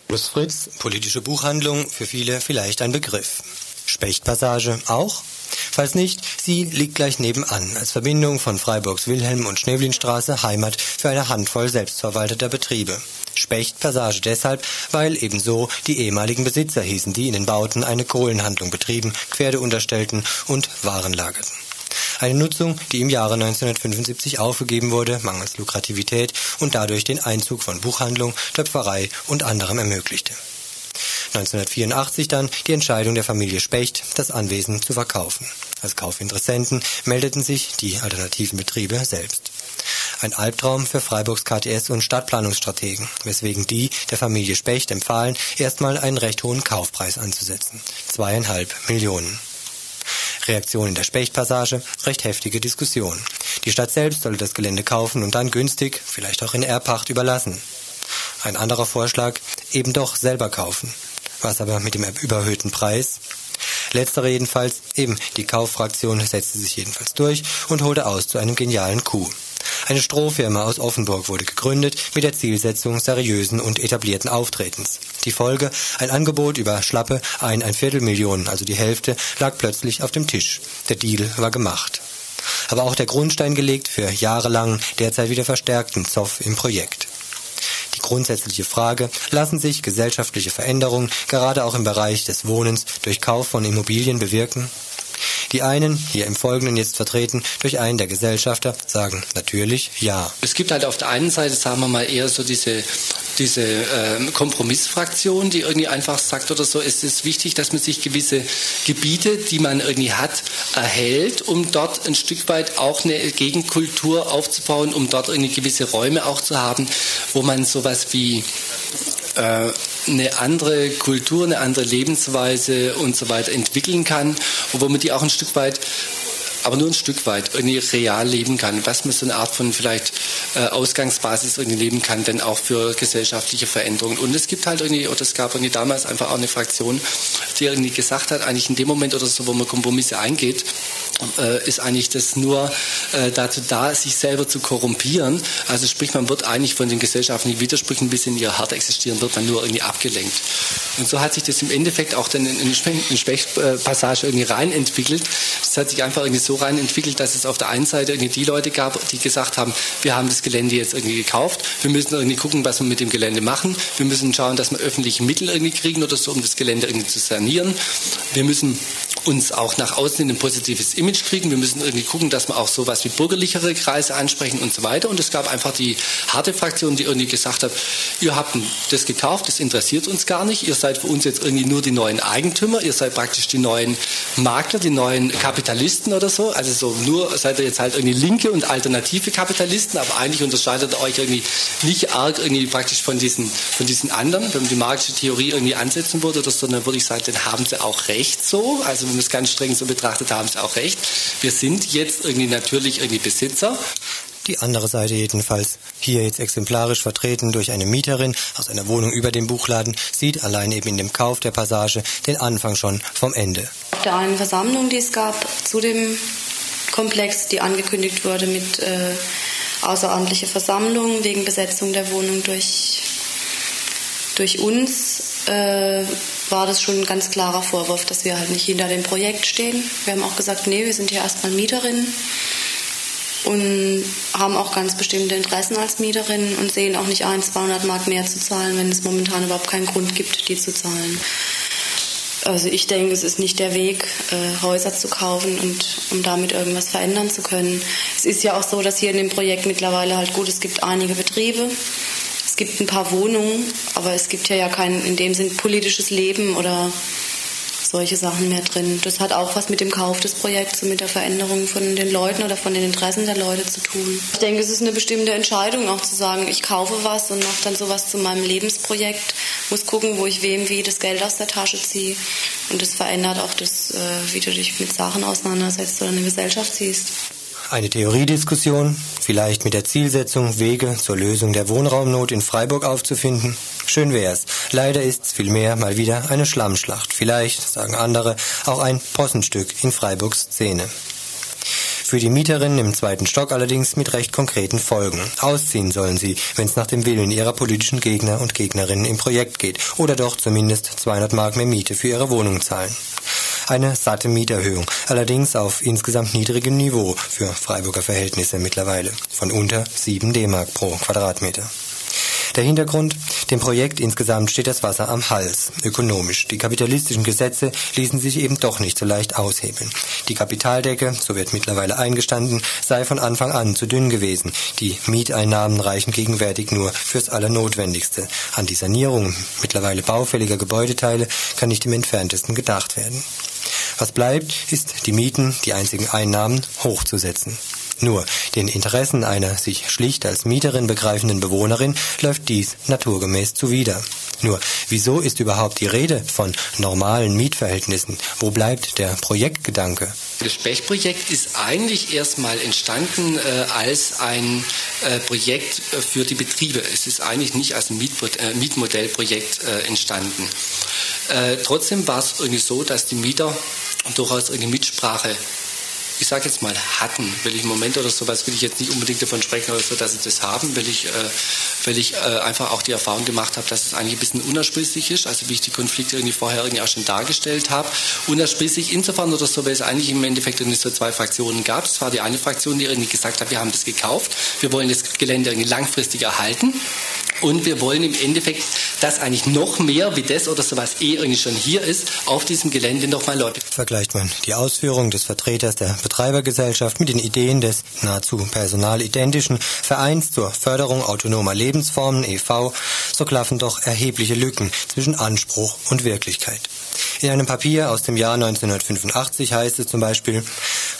Speaker 10: Plus Fritz, politische Buchhandlung, für viele vielleicht ein Begriff. Spechtpassage auch? Falls nicht, sie liegt gleich nebenan, als Verbindung von Freiburgs Wilhelm und Schneblinstraße Heimat für eine Handvoll selbstverwalteter Betriebe. Spechtpassage deshalb, weil ebenso die ehemaligen Besitzer hießen, die in den Bauten eine Kohlenhandlung betrieben, Pferde unterstellten und Waren lagerten. Eine Nutzung, die im Jahre 1975 aufgegeben wurde, mangels Lukrativität und dadurch den Einzug von Buchhandlung, Töpferei und anderem ermöglichte. 1984 dann die Entscheidung der Familie Specht, das Anwesen zu verkaufen. Als Kaufinteressenten meldeten sich die alternativen Betriebe selbst. Ein Albtraum für Freiburgs KTS und Stadtplanungsstrategen, weswegen die der Familie Specht empfahlen, erstmal einen recht hohen Kaufpreis anzusetzen. Zweieinhalb Millionen. Reaktion in der Spechtpassage, recht heftige Diskussion. Die Stadt selbst solle das Gelände kaufen und dann günstig, vielleicht auch in Erbpacht überlassen. Ein anderer Vorschlag, eben doch selber kaufen. Was aber mit dem überhöhten Preis? Letztere jedenfalls, eben die Kauffraktion setzte sich jedenfalls durch und holte aus zu einem genialen Coup. Eine Strohfirma aus Offenburg wurde gegründet mit der Zielsetzung seriösen und etablierten Auftretens. Die Folge, ein Angebot über schlappe ein, ein Viertel Millionen, also die Hälfte, lag plötzlich auf dem Tisch. Der Deal war gemacht. Aber auch der Grundstein gelegt für jahrelang, derzeit wieder verstärkten Zoff im Projekt. Die grundsätzliche Frage, lassen sich gesellschaftliche Veränderungen gerade auch im Bereich des Wohnens durch Kauf von Immobilien bewirken? Die einen, hier im Folgenden jetzt vertreten durch einen der Gesellschafter, sagen natürlich ja.
Speaker 11: Es gibt halt auf der einen Seite, sagen wir mal, eher so diese diese äh, Kompromissfraktion, die irgendwie einfach sagt oder so, es ist wichtig, dass man sich gewisse Gebiete, die man irgendwie hat, erhält, um dort ein Stück weit auch eine Gegenkultur aufzubauen, um dort irgendwie gewisse Räume auch zu haben, wo man sowas wie äh, eine andere Kultur, eine andere Lebensweise und so weiter entwickeln kann und wo man die auch ein Stück weit aber nur ein Stück weit irgendwie real leben kann, was man so eine Art von vielleicht äh, Ausgangsbasis irgendwie leben kann, denn auch für gesellschaftliche Veränderungen. Und es gibt halt irgendwie, oder es gab irgendwie damals einfach auch eine Fraktion, die irgendwie gesagt hat, eigentlich in dem Moment oder so, wo man Kompromisse eingeht, ist eigentlich das nur äh, dazu da, sich selber zu korrumpieren. Also sprich, man wird eigentlich von den gesellschaftlichen Widersprüchen, bis in ihr hart existieren, wird man nur irgendwie abgelenkt. Und so hat sich das im Endeffekt auch dann in eine Sprechpassage irgendwie rein entwickelt. Es hat sich einfach irgendwie so rein entwickelt, dass es auf der einen Seite irgendwie die Leute gab, die gesagt haben, wir haben das Gelände jetzt irgendwie gekauft, wir müssen irgendwie gucken, was wir mit dem Gelände machen, wir müssen schauen, dass wir öffentliche Mittel irgendwie kriegen oder so, um das Gelände irgendwie zu sanieren. Wir müssen uns auch nach außen ein positives Image kriegen. Wir müssen irgendwie gucken, dass wir auch sowas wie bürgerlichere Kreise ansprechen und so weiter. Und es gab einfach die harte Fraktion, die irgendwie gesagt hat, ihr habt das gekauft, das interessiert uns gar nicht. Ihr seid für uns jetzt irgendwie nur die neuen Eigentümer. Ihr seid praktisch die neuen Makler, die neuen Kapitalisten oder so. Also so nur seid ihr jetzt halt irgendwie linke und alternative Kapitalisten, aber eigentlich unterscheidet ihr euch irgendwie nicht arg irgendwie praktisch von diesen, von diesen anderen. Wenn man die marxische Theorie irgendwie ansetzen würde oder so, dann würde ich sagen, dann haben sie auch recht so. Also wenn man es ganz streng so betrachtet, haben sie auch recht. Wir sind jetzt irgendwie natürlich irgendwie Besitzer.
Speaker 10: Die andere Seite jedenfalls, hier jetzt exemplarisch vertreten durch eine Mieterin aus einer Wohnung über dem Buchladen, sieht allein eben in dem Kauf der Passage den Anfang schon vom Ende.
Speaker 12: Auf der einen Versammlung, die es gab zu dem Komplex, die angekündigt wurde mit äh, außerordentliche Versammlung wegen Besetzung der Wohnung durch, durch uns, äh, war das schon ein ganz klarer Vorwurf, dass wir halt nicht hinter dem Projekt stehen. Wir haben auch gesagt, nee, wir sind hier erstmal Mieterinnen und haben auch ganz bestimmte Interessen als Mieterinnen und sehen auch nicht ein, 200 Mark mehr zu zahlen, wenn es momentan überhaupt keinen Grund gibt, die zu zahlen. Also ich denke, es ist nicht der Weg, äh, Häuser zu kaufen und um damit irgendwas verändern zu können. Es ist ja auch so, dass hier in dem Projekt mittlerweile halt gut, es gibt einige Betriebe, gibt ein paar Wohnungen, aber es gibt ja ja kein in dem Sinn politisches Leben oder solche Sachen mehr drin. Das hat auch was mit dem Kauf des Projekts und mit der Veränderung von den Leuten oder von den Interessen der Leute zu tun. Ich denke, es ist eine bestimmte Entscheidung, auch zu sagen, ich kaufe was und mache dann sowas zu meinem Lebensprojekt, muss gucken, wo ich wem wie das Geld aus der Tasche ziehe. Und das verändert auch das, äh, wie du dich mit Sachen auseinandersetzt oder eine Gesellschaft siehst.
Speaker 10: Eine Theoriediskussion, vielleicht mit der Zielsetzung, Wege zur Lösung der Wohnraumnot in Freiburg aufzufinden. Schön wär's. Leider ist's vielmehr mal wieder eine Schlammschlacht. Vielleicht, sagen andere, auch ein Possenstück in Freiburgs Szene. Für die Mieterinnen im zweiten Stock allerdings mit recht konkreten Folgen. Ausziehen sollen sie, wenn es nach dem Willen ihrer politischen Gegner und Gegnerinnen im Projekt geht. Oder doch zumindest 200 Mark mehr Miete für ihre Wohnung zahlen eine satte Mieterhöhung, allerdings auf insgesamt niedrigem Niveau für Freiburger Verhältnisse mittlerweile, von unter 7 D-Mark pro Quadratmeter. Der Hintergrund, dem Projekt insgesamt steht das Wasser am Hals, ökonomisch. Die kapitalistischen Gesetze ließen sich eben doch nicht so leicht aushebeln. Die Kapitaldecke, so wird mittlerweile eingestanden, sei von Anfang an zu dünn gewesen. Die Mieteinnahmen reichen gegenwärtig nur fürs Allernotwendigste. An die Sanierung mittlerweile baufälliger Gebäudeteile kann nicht im entferntesten gedacht werden. Was bleibt, ist die Mieten, die einzigen Einnahmen, hochzusetzen. Nur den Interessen einer sich schlicht als Mieterin begreifenden Bewohnerin läuft dies naturgemäß zuwider. Nur, wieso ist überhaupt die Rede von normalen Mietverhältnissen? Wo bleibt der Projektgedanke?
Speaker 11: Das Spechprojekt ist eigentlich erstmal entstanden äh, als ein äh, Projekt äh, für die Betriebe. Es ist eigentlich nicht als ein äh, Mietmodellprojekt äh, entstanden. Äh, trotzdem war es irgendwie so, dass die Mieter durchaus eine Mitsprache ich sage jetzt mal, hatten, weil ich im Moment oder sowas will ich jetzt nicht unbedingt davon sprechen, oder so, dass sie das haben, weil ich, äh, weil ich äh, einfach auch die Erfahrung gemacht habe, dass es eigentlich ein bisschen unersprießlich ist, also wie ich die Konflikte irgendwie vorher irgendwie auch schon dargestellt habe. Unersprießlich insofern oder so, weil es eigentlich im Endeffekt irgendwie so zwei Fraktionen gab. Es war die eine Fraktion, die irgendwie gesagt hat, wir haben das gekauft, wir wollen das Gelände irgendwie langfristig erhalten und wir wollen im Endeffekt, dass eigentlich noch mehr wie das oder sowas eh irgendwie schon hier ist, auf diesem Gelände nochmal läuft.
Speaker 10: Vergleicht man die Ausführungen des Vertreters der Betreibergesellschaft mit den Ideen des nahezu personalidentischen Vereins zur Förderung autonomer Lebensformen e.V., so klaffen doch erhebliche Lücken zwischen Anspruch und Wirklichkeit. In einem Papier aus dem Jahr 1985 heißt es zum Beispiel,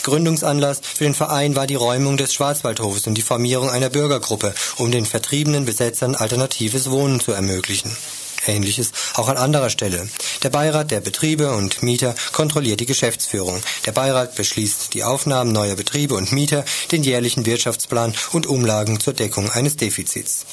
Speaker 10: Gründungsanlass für den Verein war die Räumung des Schwarzwaldhofes und die Formierung einer Bürgergruppe, um den vertriebenen Besetzern alternatives Wohnen zu ermöglichen. Ähnliches auch an anderer Stelle. Der Beirat der Betriebe und Mieter kontrolliert die Geschäftsführung. Der Beirat beschließt die Aufnahmen neuer Betriebe und Mieter, den jährlichen Wirtschaftsplan und Umlagen zur Deckung eines Defizits.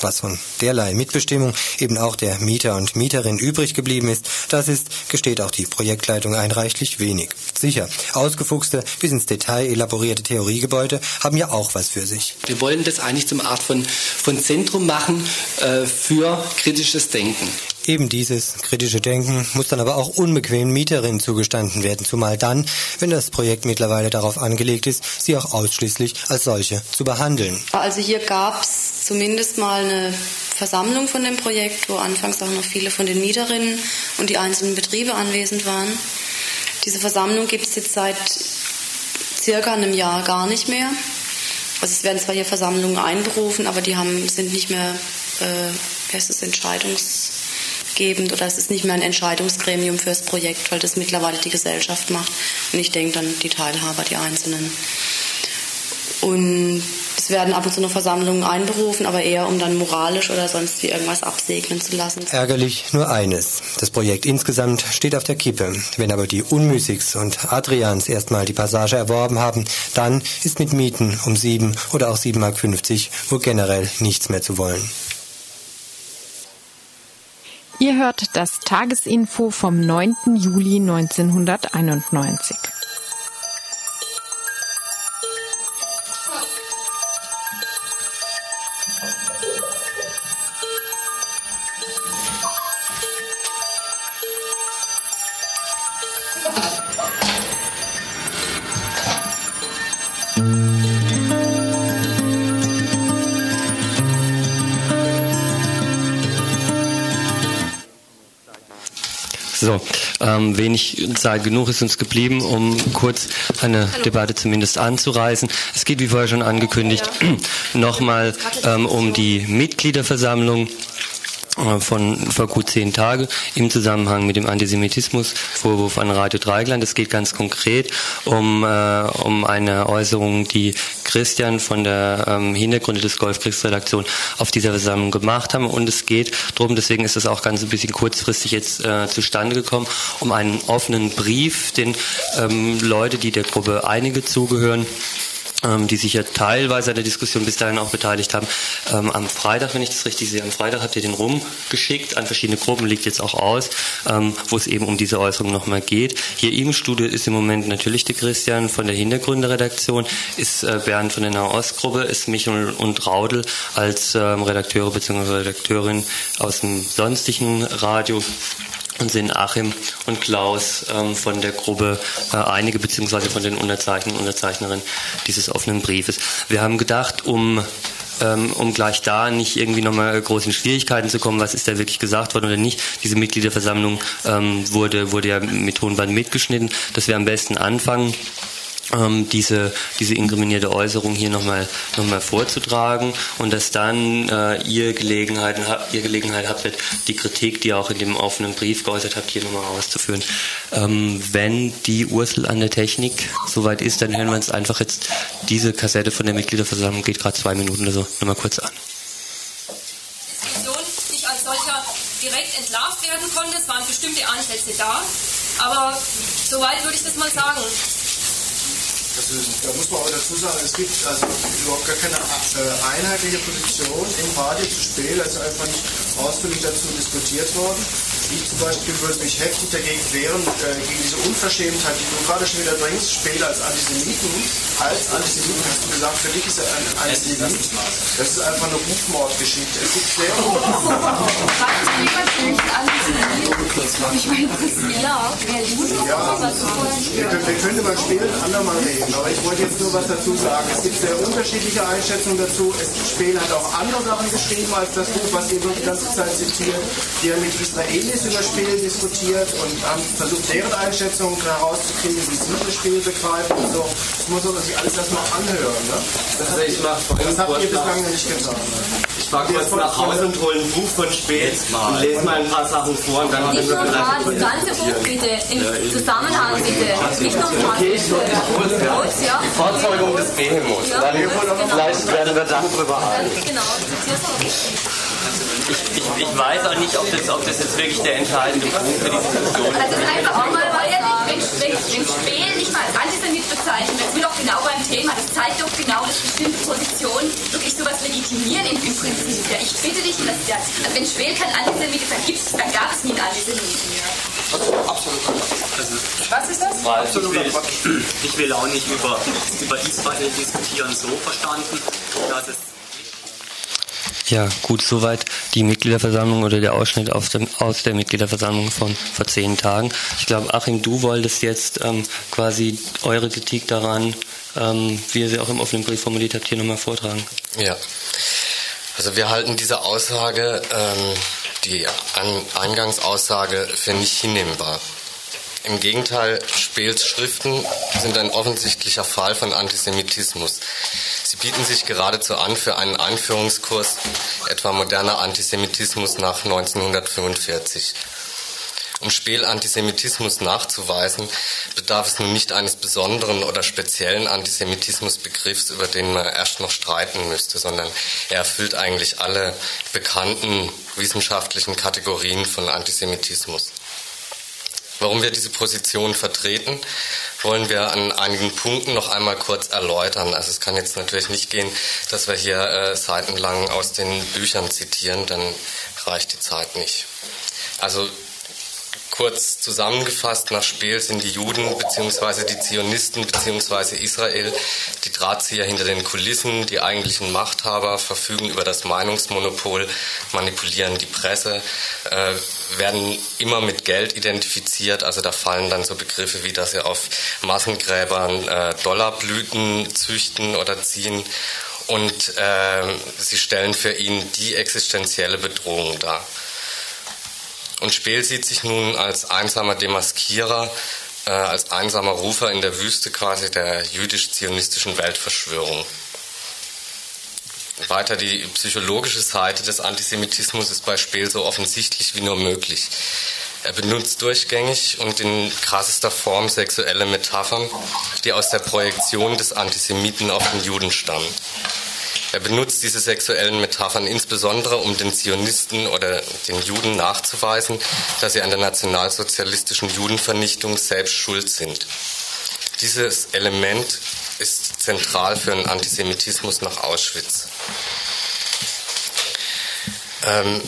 Speaker 10: Was von derlei Mitbestimmung eben auch der Mieter und Mieterin übrig geblieben ist, das ist, gesteht auch die Projektleitung ein reichlich wenig. Sicher, ausgefuchste, bis ins Detail elaborierte Theoriegebäude haben ja auch was für sich.
Speaker 11: Wir wollen das eigentlich zum Art von, von Zentrum machen äh, für kritisches Denken.
Speaker 10: Eben dieses kritische Denken muss dann aber auch unbequemen Mieterinnen zugestanden werden, zumal dann, wenn das Projekt mittlerweile darauf angelegt ist, sie auch ausschließlich als solche zu behandeln.
Speaker 12: Also hier gab es zumindest mal eine Versammlung von dem Projekt, wo anfangs auch noch viele von den Mieterinnen und die einzelnen Betriebe anwesend waren. Diese Versammlung gibt es jetzt seit circa einem Jahr gar nicht mehr. Also es werden zwar hier Versammlungen einberufen, aber die haben, sind nicht mehr, äh, wie es, entscheidungsgebend oder es ist nicht mehr ein Entscheidungsgremium fürs Projekt, weil das mittlerweile die Gesellschaft macht und ich denke dann die Teilhaber, die Einzelnen. Und es werden ab und zu noch Versammlungen einberufen, aber eher um dann moralisch oder sonst wie irgendwas absegnen zu lassen.
Speaker 10: Ärgerlich nur eines. Das Projekt insgesamt steht auf der Kippe. Wenn aber die Unmüßigs und Adrians erstmal die Passage erworben haben, dann ist mit Mieten um 7 oder auch 7,50 Mark wohl generell nichts mehr zu wollen.
Speaker 1: Ihr hört das Tagesinfo vom 9. Juli 1991.
Speaker 2: So, ähm, wenig Zeit genug ist uns geblieben, um kurz eine Debatte zumindest anzureißen. Es geht, wie vorher schon angekündigt, nochmal ähm, um die Mitgliederversammlung von vor gut zehn Tagen im Zusammenhang mit dem Antisemitismusvorwurf an Radio Dreigland. Es geht ganz konkret um, äh, um eine Äußerung, die Christian von der ähm, Hintergründe des Golfkriegsredaktion auf dieser Versammlung gemacht haben. Und es geht darum, deswegen ist es auch ganz ein bisschen kurzfristig jetzt äh, zustande gekommen, um einen offenen Brief, den ähm, Leute, die der Gruppe einige zugehören, die sich ja teilweise an der Diskussion bis dahin auch beteiligt haben. Ähm, am Freitag, wenn ich das richtig sehe, am Freitag habt ihr den rumgeschickt an verschiedene Gruppen, liegt jetzt auch aus, ähm, wo es eben um diese Äußerung nochmal geht. Hier im Studio ist im Moment natürlich der Christian von der Hintergründeredaktion, ist äh, Bernd von der Nahostgruppe, ist Michael und Raudel als ähm, Redakteure bzw. Redakteurin aus dem sonstigen Radio und sind Achim und Klaus ähm, von der Gruppe äh, einige beziehungsweise von den Unterzeichnern und Unterzeichnerinnen dieses offenen Briefes. Wir haben gedacht, um ähm, um gleich da nicht irgendwie nochmal groß in Schwierigkeiten zu kommen, was ist da wirklich gesagt worden oder nicht. Diese Mitgliederversammlung ähm, wurde, wurde ja mit Tonband mitgeschnitten, dass wir am besten anfangen ähm, diese, diese inkriminierte Äußerung hier nochmal noch mal vorzutragen und dass dann äh, ihr, Gelegenheit, ihr Gelegenheit habt, die Kritik, die ihr auch in dem offenen Brief geäußert habt, hier nochmal auszuführen. Ähm, wenn die Ursel an der Technik soweit ist, dann hören wir uns einfach jetzt diese Kassette von der Mitgliederversammlung, geht gerade zwei Minuten oder so, nochmal kurz an.
Speaker 13: nicht als solcher direkt entlarvt werden konnte. Es waren bestimmte Ansätze da, aber soweit würde ich das mal sagen.
Speaker 14: Also, da muss man auch dazu sagen, es gibt also überhaupt gar keine äh, einheitliche Position im Radio zu Spiel, ist einfach nicht ausführlich dazu diskutiert worden. Ich zum Beispiel würde mich heftig dagegen wehren, äh, gegen diese Unverschämtheit, die du gerade schon wieder bringst, Spiel als Antisemiten. Als Antisemiten hast du gesagt, für dich ist er ein Antisemit. Das ist einfach eine Rufmordgeschichte. Es gibt sehr ja, wir können, wir können über Spiel ein andermal reden, aber ich wollte jetzt nur was dazu sagen. Es gibt sehr unterschiedliche Einschätzungen dazu. Es Spiel hat auch andere Sachen geschrieben als das Buch, was ihr die ganze Zeit zitiert. Die haben mit Israelis über Spiel diskutiert und haben versucht, deren Einschätzungen herauszukriegen, wie sie das Spiel begreifen und so. Das muss man sich alles erstmal anhören. Ne? Das, also ich das habt ihr bislang nicht getan. Ne?
Speaker 15: Ich fahre kurz nach Hause und hole ein Buch von Spät und lese mal ein paar Sachen vor und dann haben wir
Speaker 13: vielleicht... Das ganze Buch bitte, im Zusammenhang bitte. Nicht nur ein paar okay, ich, ich ja.
Speaker 15: ja. Die Vorzeugung des Behemoths. Ja. Dann, vielleicht werden wir darüber ein. Genau, ich, ich, ich, weiß auch nicht, ob das, ob das jetzt wirklich der entscheidende Punkt für die Diskussion ist.
Speaker 13: Also einfach auch mal, weil wenn, wenn, wenn Spähl nicht mal als Antisemit bezeichnet wird, sind wir doch genau beim Thema. Das zeigt doch genau, dass bestimmte Positionen wirklich sowas legitimieren im, im Prinzip. Ja, ich bitte dich, dass, ja, also wenn Schwel kein Antisemit ist, dann, gibt's, dann gab es nie einen Antisemiten. Ja.
Speaker 15: Absolut. Also,
Speaker 13: Was ist das?
Speaker 15: Ich will, ich will auch nicht über, über Israel diskutieren, so verstanden, dass es
Speaker 2: ja, gut, soweit die Mitgliederversammlung oder der Ausschnitt aus, dem, aus der Mitgliederversammlung von vor zehn Tagen. Ich glaube, Achim, du wolltest jetzt ähm, quasi eure Kritik daran, ähm, wie ihr sie auch im offenen Brief formuliert habt, hier nochmal vortragen.
Speaker 16: Ja, also wir halten diese Aussage, ähm, die An Eingangsaussage für nicht hinnehmbar. Im Gegenteil, Spehls Schriften sind ein offensichtlicher Fall von Antisemitismus. Sie bieten sich geradezu an für einen Einführungskurs, etwa moderner Antisemitismus nach 1945. Um Spehl-Antisemitismus nachzuweisen, bedarf es nun nicht eines besonderen oder speziellen Antisemitismusbegriffs, über den man erst noch streiten müsste, sondern er erfüllt eigentlich alle bekannten wissenschaftlichen Kategorien von Antisemitismus. Warum wir diese Position vertreten, wollen wir an einigen Punkten noch einmal kurz erläutern. Also es kann jetzt natürlich nicht gehen, dass wir hier äh, seitenlang aus den Büchern zitieren, dann reicht die Zeit nicht. Also Kurz zusammengefasst, nach Speel sind die Juden bzw. die Zionisten bzw. Israel die Drahtzieher hinter den Kulissen, die eigentlichen Machthaber, verfügen über das Meinungsmonopol, manipulieren die Presse, äh, werden immer mit Geld identifiziert. Also da fallen dann so Begriffe wie, dass sie auf Massengräbern äh, Dollarblüten züchten oder ziehen. Und äh, sie stellen für ihn die existenzielle Bedrohung dar. Und Speel sieht sich nun als einsamer Demaskierer, äh, als einsamer Rufer in der Wüste quasi der jüdisch-zionistischen Weltverschwörung. Weiter die psychologische Seite des Antisemitismus ist bei Speel so offensichtlich wie nur möglich. Er benutzt durchgängig und in krassester Form sexuelle Metaphern, die aus der Projektion des Antisemiten auf den Juden stammen. Er benutzt diese sexuellen Metaphern insbesondere, um den Zionisten oder den Juden nachzuweisen, dass sie an der nationalsozialistischen Judenvernichtung selbst schuld sind. Dieses Element ist zentral für einen Antisemitismus nach Auschwitz. Ähm,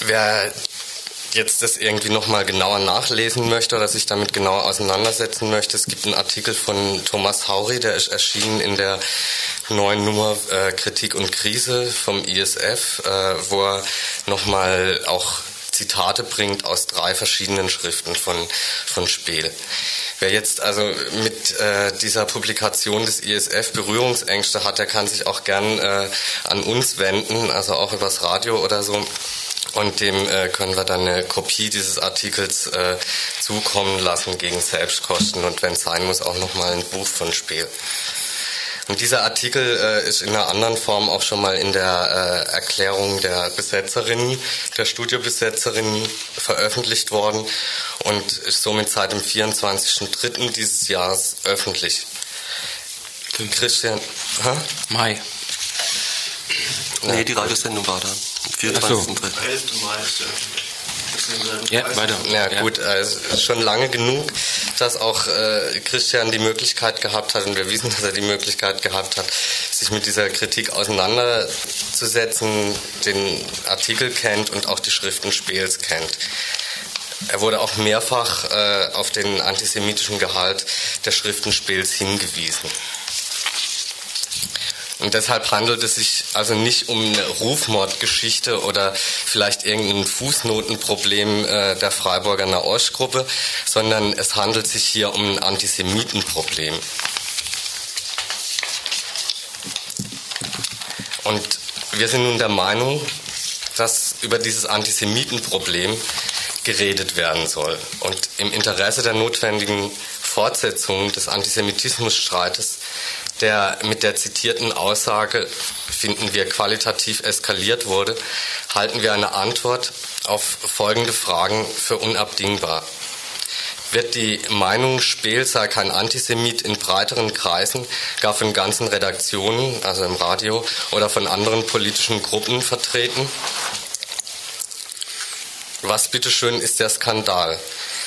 Speaker 16: wer jetzt das irgendwie nochmal genauer nachlesen möchte oder sich damit genauer auseinandersetzen möchte, es gibt einen Artikel von Thomas Hauri, der ist erschienen in der neuen Nummer äh, Kritik und Krise vom ISF, äh, wo er nochmal auch Zitate bringt aus drei verschiedenen Schriften von, von Speel. Wer jetzt also mit äh, dieser Publikation des ISF Berührungsängste hat, der kann sich auch gern äh, an uns wenden, also auch übers Radio oder so. Und dem äh, können wir dann eine Kopie dieses Artikels äh, zukommen lassen gegen Selbstkosten und wenn es sein muss, auch nochmal ein Buch von Spiel. Und dieser Artikel äh, ist in einer anderen Form auch schon mal in der äh, Erklärung der Besetzerinnen, der Studiobesetzerinnen veröffentlicht worden und ist somit seit dem 24.03. dieses Jahres öffentlich. Christian,
Speaker 2: hä? Mai. Nee, die Radiosendung war da. 24.3. So. 11. Mai ist der
Speaker 16: ja, weiter. Ja, gut, also schon lange genug, dass auch äh, Christian die Möglichkeit gehabt hat und wir wissen, dass er die Möglichkeit gehabt hat, sich mit dieser Kritik auseinanderzusetzen, den Artikel kennt und auch die Schriften Spiels kennt. Er wurde auch mehrfach äh, auf den antisemitischen Gehalt der Schriften Spiels hingewiesen. Und deshalb handelt es sich also nicht um eine Rufmordgeschichte oder vielleicht irgendein Fußnotenproblem äh, der Freiburger Nahost-Gruppe, sondern es handelt sich hier um ein Antisemitenproblem. Und wir sind nun der Meinung, dass über dieses Antisemitenproblem geredet werden soll. Und im Interesse der notwendigen Fortsetzung des Antisemitismusstreites der mit der zitierten Aussage, finden wir, qualitativ eskaliert wurde, halten wir eine Antwort auf folgende Fragen für unabdingbar. Wird die Meinung, Speel sei kein Antisemit in breiteren Kreisen, gar von ganzen Redaktionen, also im Radio, oder von anderen politischen Gruppen vertreten? Was bitteschön ist der Skandal?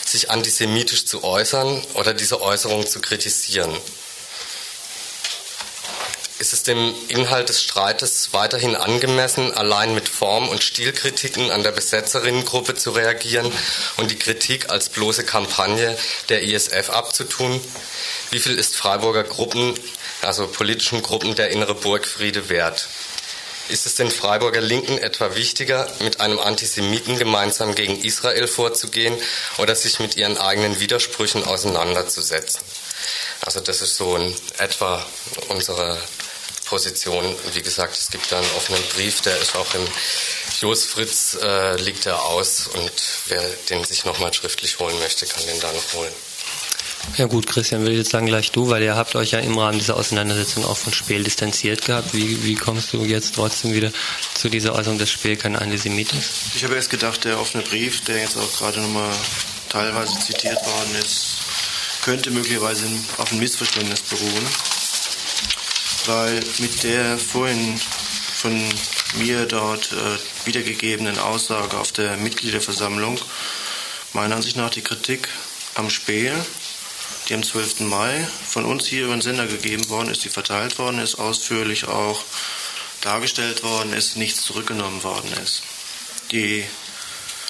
Speaker 16: Sich antisemitisch zu äußern oder diese Äußerung zu kritisieren? Ist es dem Inhalt des Streites weiterhin angemessen, allein mit Form- und Stilkritiken an der Besetzerinnengruppe zu reagieren und die Kritik als bloße Kampagne der ISF abzutun? Wie viel ist Freiburger Gruppen, also politischen Gruppen, der innere Burgfriede wert? Ist es den Freiburger Linken etwa wichtiger, mit einem Antisemiten gemeinsam gegen Israel vorzugehen oder sich mit ihren eigenen Widersprüchen auseinanderzusetzen? Also das ist so in etwa unsere Position. Wie gesagt, es gibt da einen offenen Brief, der ist auch im Jos Fritz, äh, liegt er aus und wer den sich nochmal schriftlich holen möchte, kann den da noch holen.
Speaker 2: Ja gut, Christian, will ich jetzt sagen gleich du, weil ihr habt euch ja im Rahmen dieser Auseinandersetzung auch von Spiel distanziert gehabt. Wie, wie kommst du jetzt trotzdem wieder zu dieser Äußerung, dass Spiel kein Antisemit ist?
Speaker 17: Ich habe erst gedacht, der offene Brief, der jetzt auch gerade nochmal teilweise zitiert worden ist, könnte möglicherweise auf ein Missverständnis beruhen, weil mit der vorhin von mir dort äh, wiedergegebenen Aussage auf der Mitgliederversammlung meiner Ansicht nach die Kritik am Spiel die am 12. Mai von uns hier über den Sender gegeben worden ist, die verteilt worden ist, ausführlich auch dargestellt worden ist, nichts zurückgenommen worden ist. Die,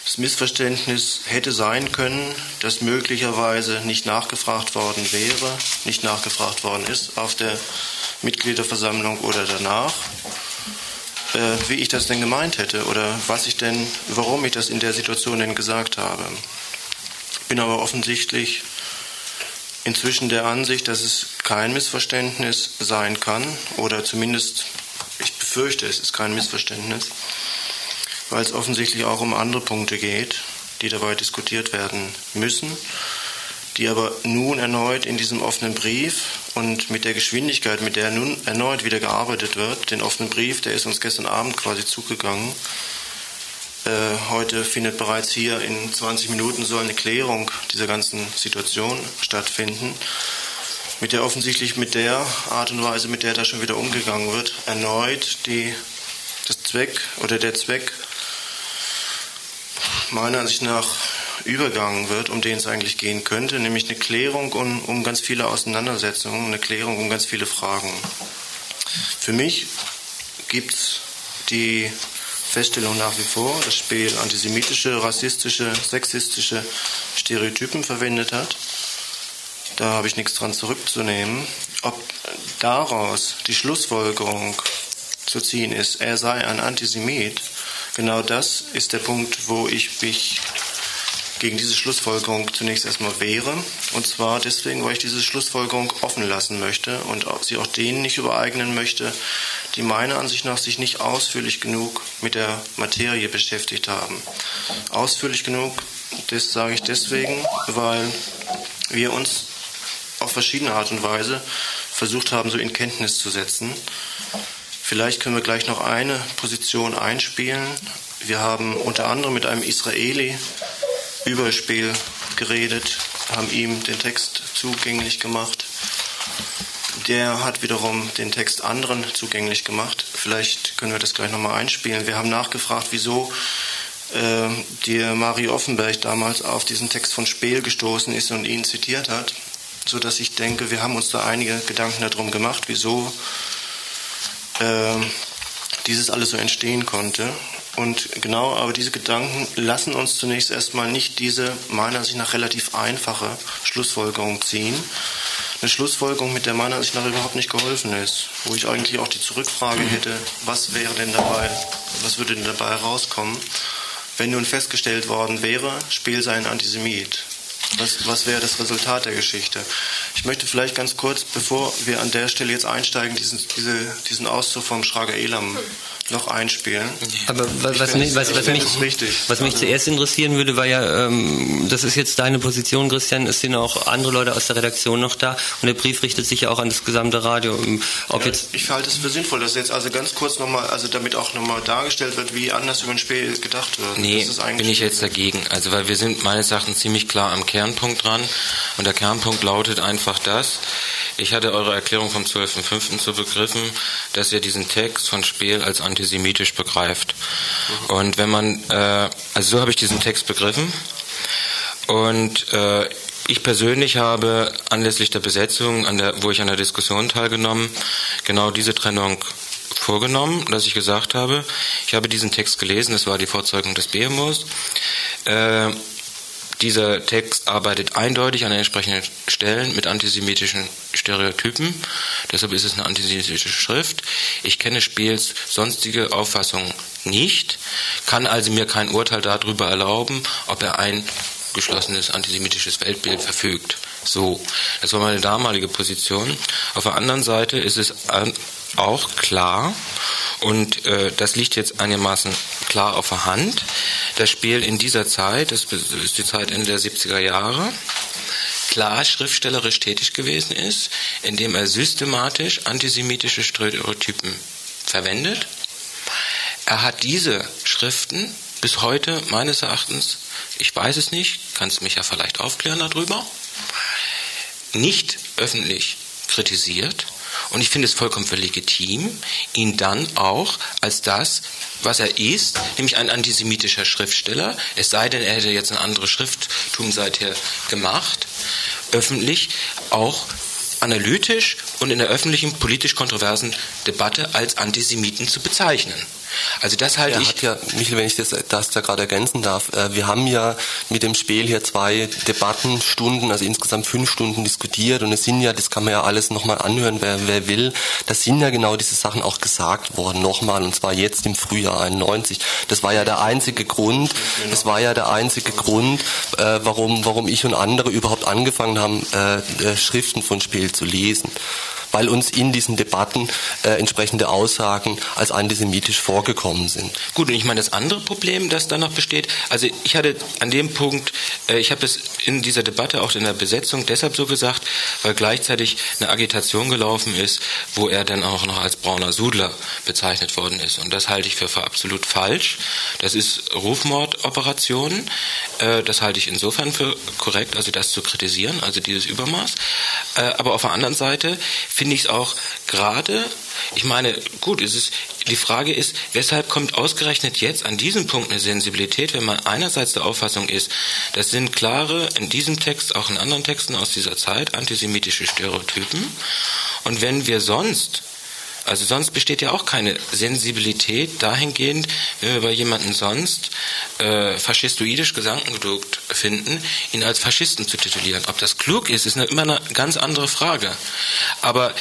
Speaker 17: das Missverständnis hätte sein können, dass möglicherweise nicht nachgefragt worden wäre, nicht nachgefragt worden ist auf der Mitgliederversammlung oder danach, äh, wie ich das denn gemeint hätte oder was ich denn, warum ich das in der Situation denn gesagt habe. Ich bin aber offensichtlich inzwischen der Ansicht, dass es kein Missverständnis sein kann, oder zumindest ich befürchte, es ist kein Missverständnis, weil es offensichtlich auch um andere Punkte geht, die dabei diskutiert werden müssen, die aber nun erneut in diesem offenen Brief und mit der Geschwindigkeit, mit der nun erneut wieder gearbeitet wird, den offenen Brief, der ist uns gestern Abend quasi zugegangen, äh, heute findet bereits hier in 20 Minuten soll eine Klärung dieser ganzen Situation stattfinden, mit der offensichtlich mit der Art und Weise, mit der da schon wieder umgegangen wird, erneut die, das Zweck oder der Zweck meiner Ansicht nach übergangen wird, um den es eigentlich gehen könnte, nämlich eine Klärung um, um ganz viele Auseinandersetzungen, eine Klärung um ganz viele Fragen. Für mich gibt es die Feststellung nach wie vor, das Spiel antisemitische, rassistische, sexistische Stereotypen verwendet hat. Da habe ich nichts dran zurückzunehmen. Ob daraus die Schlussfolgerung zu ziehen ist, er sei ein Antisemit, genau das ist der Punkt, wo ich mich gegen diese Schlussfolgerung zunächst erstmal wehre. Und zwar deswegen, weil ich diese Schlussfolgerung offen lassen möchte und sie auch denen nicht übereignen möchte, die meiner Ansicht nach sich nicht ausführlich genug mit der Materie beschäftigt haben. Ausführlich genug, das sage ich deswegen, weil wir uns auf verschiedene Art und Weise versucht haben, so in Kenntnis zu setzen. Vielleicht können wir gleich noch eine Position einspielen. Wir haben unter anderem mit einem Israeli über Spiel geredet, haben ihm den Text zugänglich gemacht. Der hat wiederum den Text anderen zugänglich gemacht. Vielleicht können wir das gleich nochmal einspielen. Wir haben nachgefragt, wieso äh, die Marie Offenberg damals auf diesen Text von Speel gestoßen ist und ihn zitiert hat, so dass ich denke, wir haben uns da einige Gedanken darum gemacht, wieso äh, dieses alles so entstehen konnte. Und genau, aber diese Gedanken lassen uns zunächst erstmal nicht diese meiner Ansicht nach relativ einfache Schlussfolgerung ziehen. Eine Schlussfolgerung, mit der meiner Ansicht nach überhaupt nicht geholfen ist. Wo ich eigentlich auch die Zurückfrage hätte, was wäre denn dabei, was würde denn dabei herauskommen, wenn nun festgestellt worden wäre, Spiel sei ein Antisemit. Was, was wäre das Resultat der Geschichte? Ich möchte vielleicht ganz kurz, bevor wir an der Stelle jetzt einsteigen, diesen, diese, diesen Auszug vom Schrager Elam noch einspielen.
Speaker 2: Aber was, was, mich, was, was, mich, was mich zuerst interessieren würde, war ja, ähm, das ist jetzt deine Position, Christian, es sind auch andere Leute aus der Redaktion noch da und der Brief richtet sich ja auch an das gesamte Radio. Ähm, ob
Speaker 17: ja,
Speaker 2: jetzt
Speaker 17: ich halte es für sinnvoll, dass jetzt also ganz kurz nochmal, also damit auch nochmal dargestellt wird, wie anders über ein Spiel gedacht wird.
Speaker 18: Nee, bin ich jetzt dagegen. Also weil wir sind meines Erachtens ziemlich klar am Kernpunkt dran und der Kernpunkt lautet einfach das, ich hatte eure Erklärung vom 12.05. so begriffen, dass ihr diesen Text von Spiel als antisemitisch begreift. Und wenn man, äh, also so habe ich diesen Text begriffen. Und äh, ich persönlich habe anlässlich der Besetzung, an der, wo ich an der Diskussion teilgenommen, genau diese Trennung vorgenommen, dass ich gesagt habe, ich habe diesen Text gelesen, das war die Vorzeugung des BMOs. Äh, dieser Text arbeitet eindeutig an entsprechenden Stellen mit antisemitischen Stereotypen. Deshalb ist es eine antisemitische Schrift. Ich kenne Spiels sonstige Auffassung nicht, kann also mir kein Urteil darüber erlauben, ob er ein geschlossenes antisemitisches Weltbild verfügt. So, das war meine damalige Position. Auf der anderen Seite ist es auch klar, und äh, das liegt jetzt einigermaßen klar auf der Hand, das Spiel in dieser Zeit, das ist die Zeit Ende der 70er Jahre, klar schriftstellerisch tätig gewesen ist, indem er systematisch antisemitische Stereotypen verwendet. Er hat diese Schriften bis heute meines Erachtens, ich weiß es nicht, kannst mich ja vielleicht aufklären darüber, nicht öffentlich kritisiert. Und ich finde es vollkommen legitim, ihn dann auch als das, was er ist, nämlich ein antisemitischer Schriftsteller, es sei denn, er hätte jetzt ein anderes Schrifttum seither gemacht, öffentlich auch analytisch und in der öffentlichen politisch kontroversen Debatte als Antisemiten zu bezeichnen. Also das halte
Speaker 19: er
Speaker 18: ich.
Speaker 19: Hat ja, Michael, wenn ich das, das da gerade ergänzen darf, äh, wir haben ja mit dem Spiel hier zwei Debattenstunden, also insgesamt fünf Stunden diskutiert und es sind ja, das kann man ja alles nochmal anhören, wer, wer will, da sind ja genau diese Sachen auch gesagt worden, nochmal, und zwar jetzt im Frühjahr 91. Das war ja der einzige Grund, das war ja der einzige Grund, äh, warum, warum ich und andere überhaupt angefangen haben, äh, äh Schriften von Spiel zu lesen weil uns in diesen Debatten äh, entsprechende Aussagen als antisemitisch vorgekommen sind.
Speaker 18: Gut, und ich meine, das andere Problem, das da noch besteht, also ich hatte an dem Punkt, äh, ich habe es in dieser Debatte auch in der Besetzung deshalb so gesagt, weil gleichzeitig eine Agitation gelaufen ist, wo er dann auch noch als brauner Sudler bezeichnet worden ist. Und das halte ich für, für absolut falsch. Das ist Rufmordoperation. Äh, das halte ich insofern für korrekt, also das zu kritisieren, also dieses Übermaß. Äh, aber auf der anderen Seite finde ich es auch gerade, ich meine, gut, es ist, die Frage ist, weshalb kommt ausgerechnet jetzt an diesem Punkt eine Sensibilität, wenn man einerseits der Auffassung ist, das sind klare, in diesem Text, auch in anderen Texten aus dieser Zeit, antisemitische Stereotypen. Und wenn wir sonst also sonst besteht ja auch keine Sensibilität dahingehend, wenn wir bei jemandem sonst äh, faschistoidisch Gedankengut finden, ihn als Faschisten zu titulieren. Ob das klug ist, ist eine, immer eine ganz andere Frage. Aber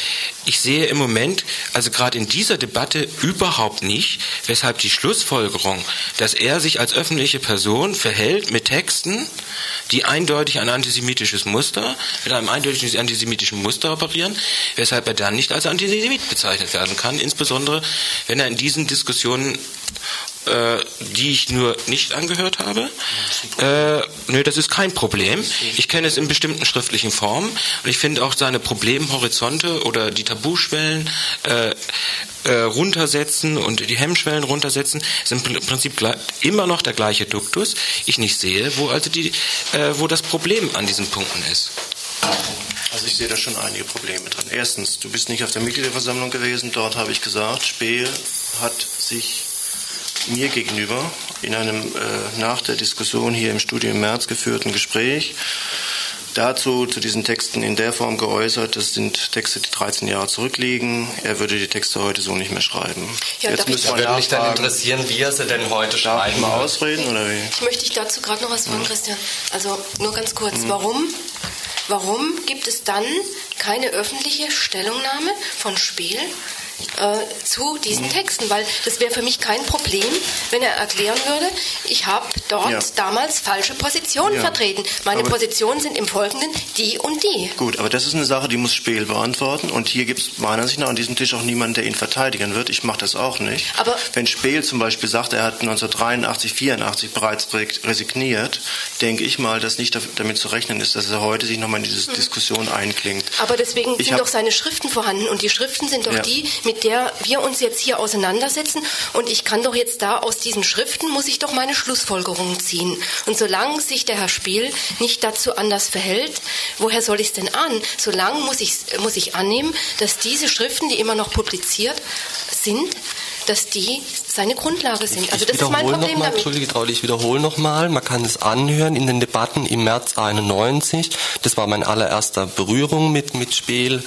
Speaker 18: ich sehe im Moment, also gerade in dieser Debatte überhaupt nicht, weshalb die Schlussfolgerung, dass er sich als öffentliche Person verhält mit Texten, die eindeutig ein antisemitisches Muster, mit einem eindeutigen antisemitischen Muster operieren, weshalb er dann nicht als Antisemit bezeichnet wird werden kann, insbesondere wenn er in diesen Diskussionen äh, die ich nur nicht angehört habe. Äh, nö, das ist kein Problem. Ich kenne es in bestimmten schriftlichen Formen und ich finde auch seine Problemhorizonte oder die Tabuschwellen äh, äh, runtersetzen und die Hemmschwellen runtersetzen, sind im Prinzip immer noch der gleiche Duktus. Ich nicht sehe, wo also die, äh, wo das Problem an diesen Punkten ist.
Speaker 17: Also ich sehe da schon einige Probleme drin. Erstens, du bist nicht auf der Mitgliederversammlung gewesen. Dort habe ich gesagt, Spehl hat sich mir gegenüber in einem äh, nach der Diskussion hier im Studio im März geführten Gespräch dazu zu diesen Texten in der Form geäußert. Das sind Texte, die 13 Jahre zurückliegen. Er würde die Texte heute so nicht mehr schreiben.
Speaker 16: Ja, Jetzt müssen wir würde mich dann interessieren, wie er sie denn heute schreiben.
Speaker 17: Mal ausreden oder wie?
Speaker 20: Ich möchte dich dazu gerade noch was fragen, mhm. Christian. Also nur ganz kurz. Mhm. Warum Warum gibt es dann keine öffentliche Stellungnahme von Spiel äh, zu diesen. Texten, weil das wäre für mich kein Problem, wenn er erklären würde, ich habe dort ja. damals falsche Positionen ja. vertreten. Meine aber Positionen sind im Folgenden die und die.
Speaker 17: Gut, aber das ist eine Sache, die muss Spiel beantworten und hier gibt es meiner Ansicht nach an diesem Tisch auch niemanden, der ihn verteidigen wird. Ich mache das auch nicht. Aber wenn Spiel zum Beispiel sagt, er hat 1983, 84 bereits resigniert, denke ich mal, dass nicht damit zu rechnen ist, dass er heute sich nochmal in diese hm. Diskussion einklingt.
Speaker 20: Aber deswegen ich sind doch seine Schriften vorhanden und die Schriften sind doch ja. die, mit der wir uns jetzt hier auseinandersetzen. Und ich kann doch jetzt da aus diesen Schriften, muss ich doch meine Schlussfolgerungen ziehen. Und solange sich der Herr Spiel nicht dazu anders verhält, woher soll ich es denn an? Solange muss ich, muss ich annehmen, dass diese Schriften, die immer noch publiziert sind, dass die seine Grundlage sind. Also das ist mein Problem
Speaker 19: noch mal, damit. Entschuldige, Trauli, ich wiederhole nochmal. Man kann es anhören in den Debatten im März 91. Das war mein allererster Berührung mit, mit Spiel.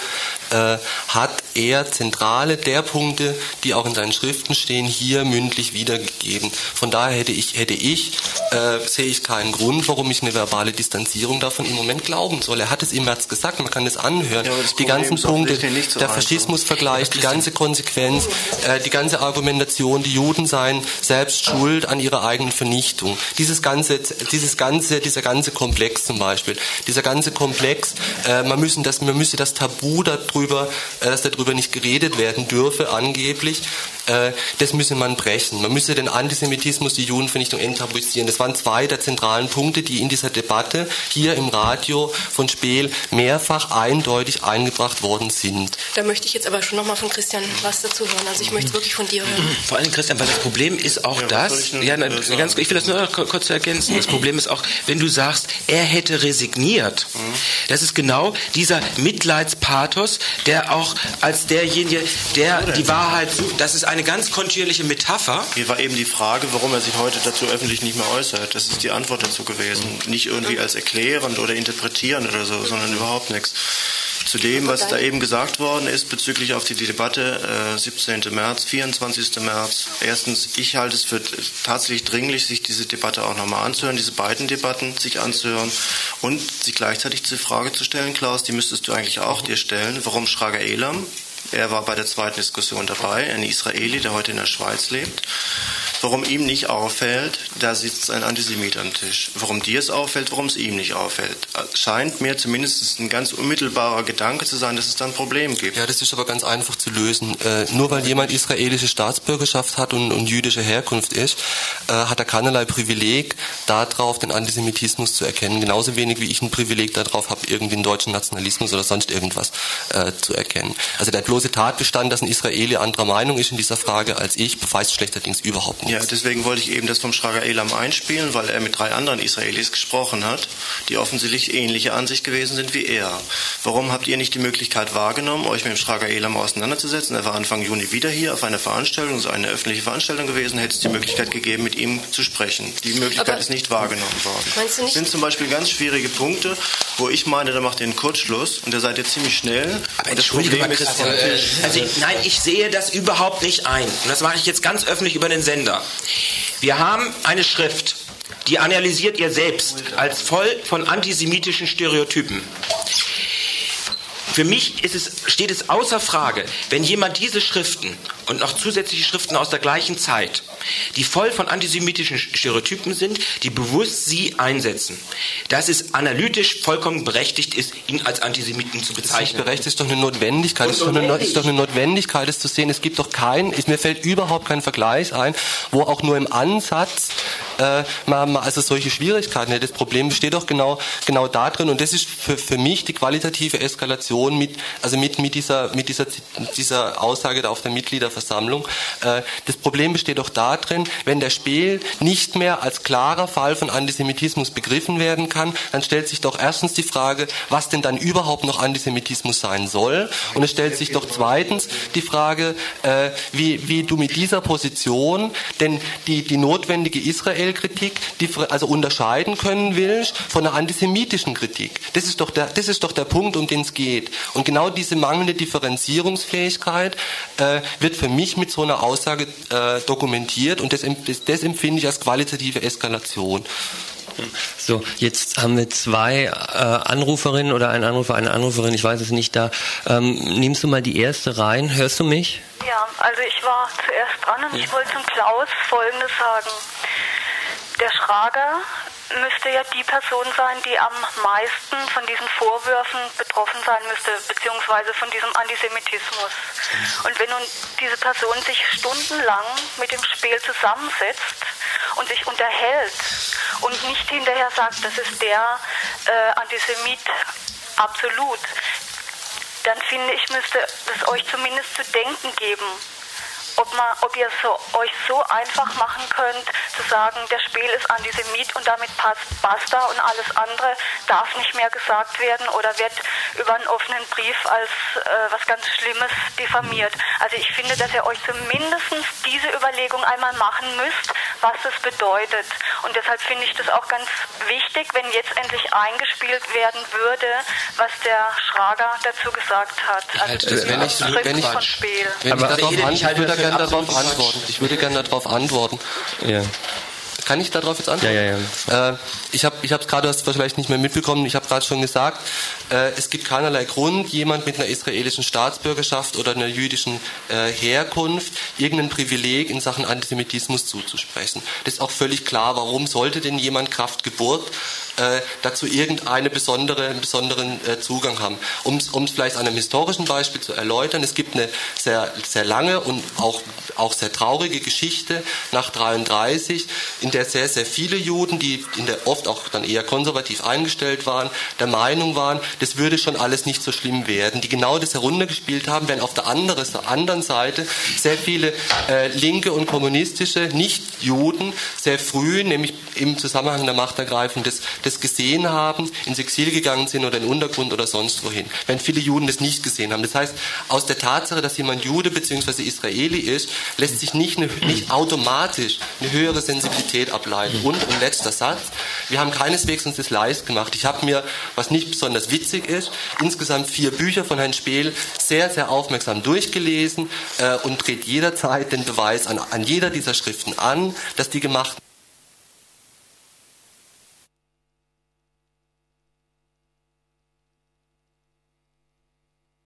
Speaker 19: Äh, hat er zentrale der Punkte, die auch in seinen Schriften stehen, hier mündlich wiedergegeben. Von daher hätte ich, hätte ich äh, sehe ich keinen Grund, warum ich eine verbale Distanzierung davon im Moment glauben soll. Er hat es im März gesagt, man kann es anhören. Ja, die ganzen Punkte, der Faschismusvergleich, die ganze Konsequenz, äh, die ganze Argumentation, die Juden seien selbst schuld an ihrer eigenen Vernichtung. Dieses ganze, dieses ganze, dieser ganze Komplex zum Beispiel, dieser ganze Komplex, äh, man, müssen das, man müsse das Tabu darüber, äh, dass darüber nicht geredet werden dürfe, angeblich, äh, das müsse man brechen. Man müsse den Antisemitismus, die Judenvernichtung enttabuisieren. Das waren zwei der zentralen Punkte, die in dieser Debatte hier im Radio von Speel mehrfach eindeutig eingebracht worden sind.
Speaker 20: Da möchte ich jetzt aber schon nochmal von Christian was dazu hören. Also ich möchte wirklich von dir hören.
Speaker 18: Vor allem, Christian, weil das Problem ist auch
Speaker 17: Ja,
Speaker 18: das,
Speaker 17: ich
Speaker 18: ja, na, ganz, ich will das nur ko- kurz ergänzen. Das Problem ist auch, wenn du sagst, er hätte resigniert, das ist genau dieser Mitleidspathos, der auch als derjenige, der die Wahrheit sucht, das ist eine ganz kontinuierliche Metapher.
Speaker 17: Hier war eben die Frage, warum er sich heute dazu öffentlich nicht mehr äußert. Das ist die Antwort dazu gewesen. Nicht irgendwie als erklärend oder interpretierend oder so, sondern überhaupt nichts. Zu dem, was da eben gesagt worden ist bezüglich auf die Debatte äh, 17. März, 24. März. Erstens, ich halte es für tatsächlich dringlich, sich diese Debatte auch nochmal anzuhören, diese beiden Debatten sich anzuhören und sich gleichzeitig die Frage zu stellen, Klaus, die müsstest du eigentlich auch dir stellen, warum Schrager Elam, er war bei der zweiten Diskussion dabei, ein Israeli, der heute in der Schweiz lebt. Warum ihm nicht auffällt, da sitzt ein Antisemit am Tisch. Warum dir es auffällt, warum es ihm nicht auffällt. Scheint mir zumindest ein ganz unmittelbarer Gedanke zu sein, dass es da ein Problem gibt.
Speaker 19: Ja, das ist aber ganz einfach zu lösen. Äh, nur weil jemand israelische Staatsbürgerschaft hat und, und jüdische Herkunft ist, äh, hat er keinerlei Privileg darauf, den Antisemitismus zu erkennen. Genauso wenig wie ich ein Privileg darauf habe, irgendwie einen deutschen Nationalismus oder sonst irgendwas äh, zu erkennen. Also der bloße Tatbestand, dass ein Israeli anderer Meinung ist in dieser Frage als ich, beweist schlechterdings überhaupt nichts.
Speaker 17: Ja, deswegen wollte ich eben das vom Schrager Elam einspielen, weil er mit drei anderen Israelis gesprochen hat, die offensichtlich ähnliche Ansicht gewesen sind wie er. Warum habt ihr nicht die Möglichkeit wahrgenommen, euch mit dem Schrager Elam auseinanderzusetzen? Er war Anfang Juni wieder hier auf einer Veranstaltung, es ist eine öffentliche Veranstaltung gewesen, hätte es die Möglichkeit gegeben, mit ihm zu sprechen. Die Möglichkeit
Speaker 20: Aber
Speaker 17: ist nicht wahrgenommen worden.
Speaker 20: Meinst du nicht-
Speaker 17: Das sind zum Beispiel ganz schwierige Punkte, wo ich meine, da macht ihr einen Kurzschluss und da seid ihr ziemlich schnell.
Speaker 18: Aber
Speaker 17: und das Problem ist
Speaker 18: Christian, äh, also nein, ich sehe das überhaupt nicht ein. Und das mache ich jetzt ganz öffentlich über den Sender. Wir haben eine Schrift, die analysiert ihr selbst als voll von antisemitischen Stereotypen. Für mich es, steht es außer Frage, wenn jemand diese Schriften und noch zusätzliche Schriften aus der gleichen Zeit, die voll von antisemitischen Stereotypen sind, die bewusst sie einsetzen, dass es analytisch vollkommen berechtigt ist, ihn als Antisemiten zu
Speaker 19: Das ist
Speaker 18: bezeichnen.
Speaker 19: berechtigt, ist doch eine Notwendigkeit. Es ist doch eine, ist doch eine Notwendigkeit, es zu sehen. Es gibt doch kein, es- mir fällt überhaupt kein Vergleich ein, wo auch nur im Ansatz äh, man, man also solche Schwierigkeiten hätte. Das Problem besteht doch genau, genau da drin und das ist für, für mich die qualitative Eskalation mit, also mit, mit dieser, mit dieser, dieser Aussage da auf der Mitgliederversammlung. Äh, das Problem besteht doch darin, wenn der Spiel nicht mehr als klarer Fall von Antisemitismus begriffen werden kann, dann stellt sich doch erstens die Frage, was denn dann überhaupt noch Antisemitismus sein soll. Und es stellt sich doch zweitens die Frage, äh, wie, wie du mit dieser Position denn die, die notwendige Israel-Kritik also unterscheiden können willst von einer antisemitischen Kritik. Das ist doch der, das ist doch der Punkt, um den es geht. Und genau diese mangelnde Differenzierungsfähigkeit äh, wird für mich mit so einer Aussage äh, dokumentiert und das, das, das empfinde ich als qualitative Eskalation.
Speaker 2: So, jetzt haben wir zwei äh, Anruferinnen oder ein Anrufer, eine Anruferin, ich weiß es nicht da. Ähm, nimmst du mal die erste rein? Hörst du mich?
Speaker 5: Ja, also ich war zuerst dran und ich wollte zum Klaus Folgendes sagen. Der Schrager müsste ja die Person sein, die am meisten von diesen Vorwürfen betroffen sein müsste, beziehungsweise von diesem Antisemitismus. Und wenn nun diese Person sich stundenlang mit dem Spiel zusammensetzt und sich unterhält und nicht hinterher sagt, das ist der äh, Antisemit absolut, dann finde ich, müsste es euch zumindest zu denken geben, ob, man, ob ihr so, euch so einfach machen könnt, zu sagen, der Spiel ist Antisemit und damit passt basta und alles andere darf nicht mehr gesagt werden oder wird über einen offenen Brief als äh, was ganz Schlimmes diffamiert. Also ich finde, dass ihr euch zumindest diese Überlegung einmal machen müsst, was das bedeutet. Und deshalb finde ich das auch ganz wichtig, wenn jetzt endlich eingespielt werden würde, was der Schrager dazu gesagt hat. Also
Speaker 19: Äh, wenn ich,
Speaker 5: Schrift
Speaker 19: wenn ich,
Speaker 5: von Spiel.
Speaker 19: wenn ich, darauf würde gerne darauf antworten. Ich würde gerne darauf antworten.
Speaker 2: Ja.
Speaker 19: Kann ich darauf jetzt antworten?
Speaker 2: Ja, ja, ja.
Speaker 19: Äh, ich habe ich es gerade, du hast es vielleicht nicht mehr mitbekommen, ich habe gerade schon gesagt, äh, es gibt keinerlei Grund, jemand mit einer israelischen Staatsbürgerschaft oder einer jüdischen äh, Herkunft irgendein Privileg in Sachen Antisemitismus zuzusprechen. Das ist auch völlig klar, warum sollte denn jemand Kraft Geburt äh, dazu irgendeinen besondere, besonderen äh, Zugang haben. Um es vielleicht an einem historischen Beispiel zu erläutern, es gibt eine sehr, sehr lange und auch, auch sehr traurige Geschichte nach 33, in der sehr, sehr viele Juden, die in der oft auch dann eher konservativ eingestellt waren, der Meinung waren, das würde schon alles nicht so schlimm werden, die genau das heruntergespielt haben, während auf der anderen, anderen Seite sehr viele äh, linke und kommunistische Nicht-Juden sehr früh, nämlich im Zusammenhang der Machtergreifung des, des gesehen haben, ins Exil gegangen sind oder in den Untergrund oder sonst wohin, während viele Juden das nicht gesehen haben. Das heißt, aus der Tatsache, dass jemand Jude bzw. Israeli ist, lässt sich nicht, eine, nicht automatisch eine höhere Sensibilität ableiten. Und, und letzter Satz, wir haben keineswegs uns das leicht gemacht. Ich habe mir, was nicht besonders witzig ist, insgesamt vier Bücher von Herrn Spehl sehr, sehr aufmerksam durchgelesen äh, und dreht jederzeit den Beweis an, an jeder dieser Schriften an, dass die gemacht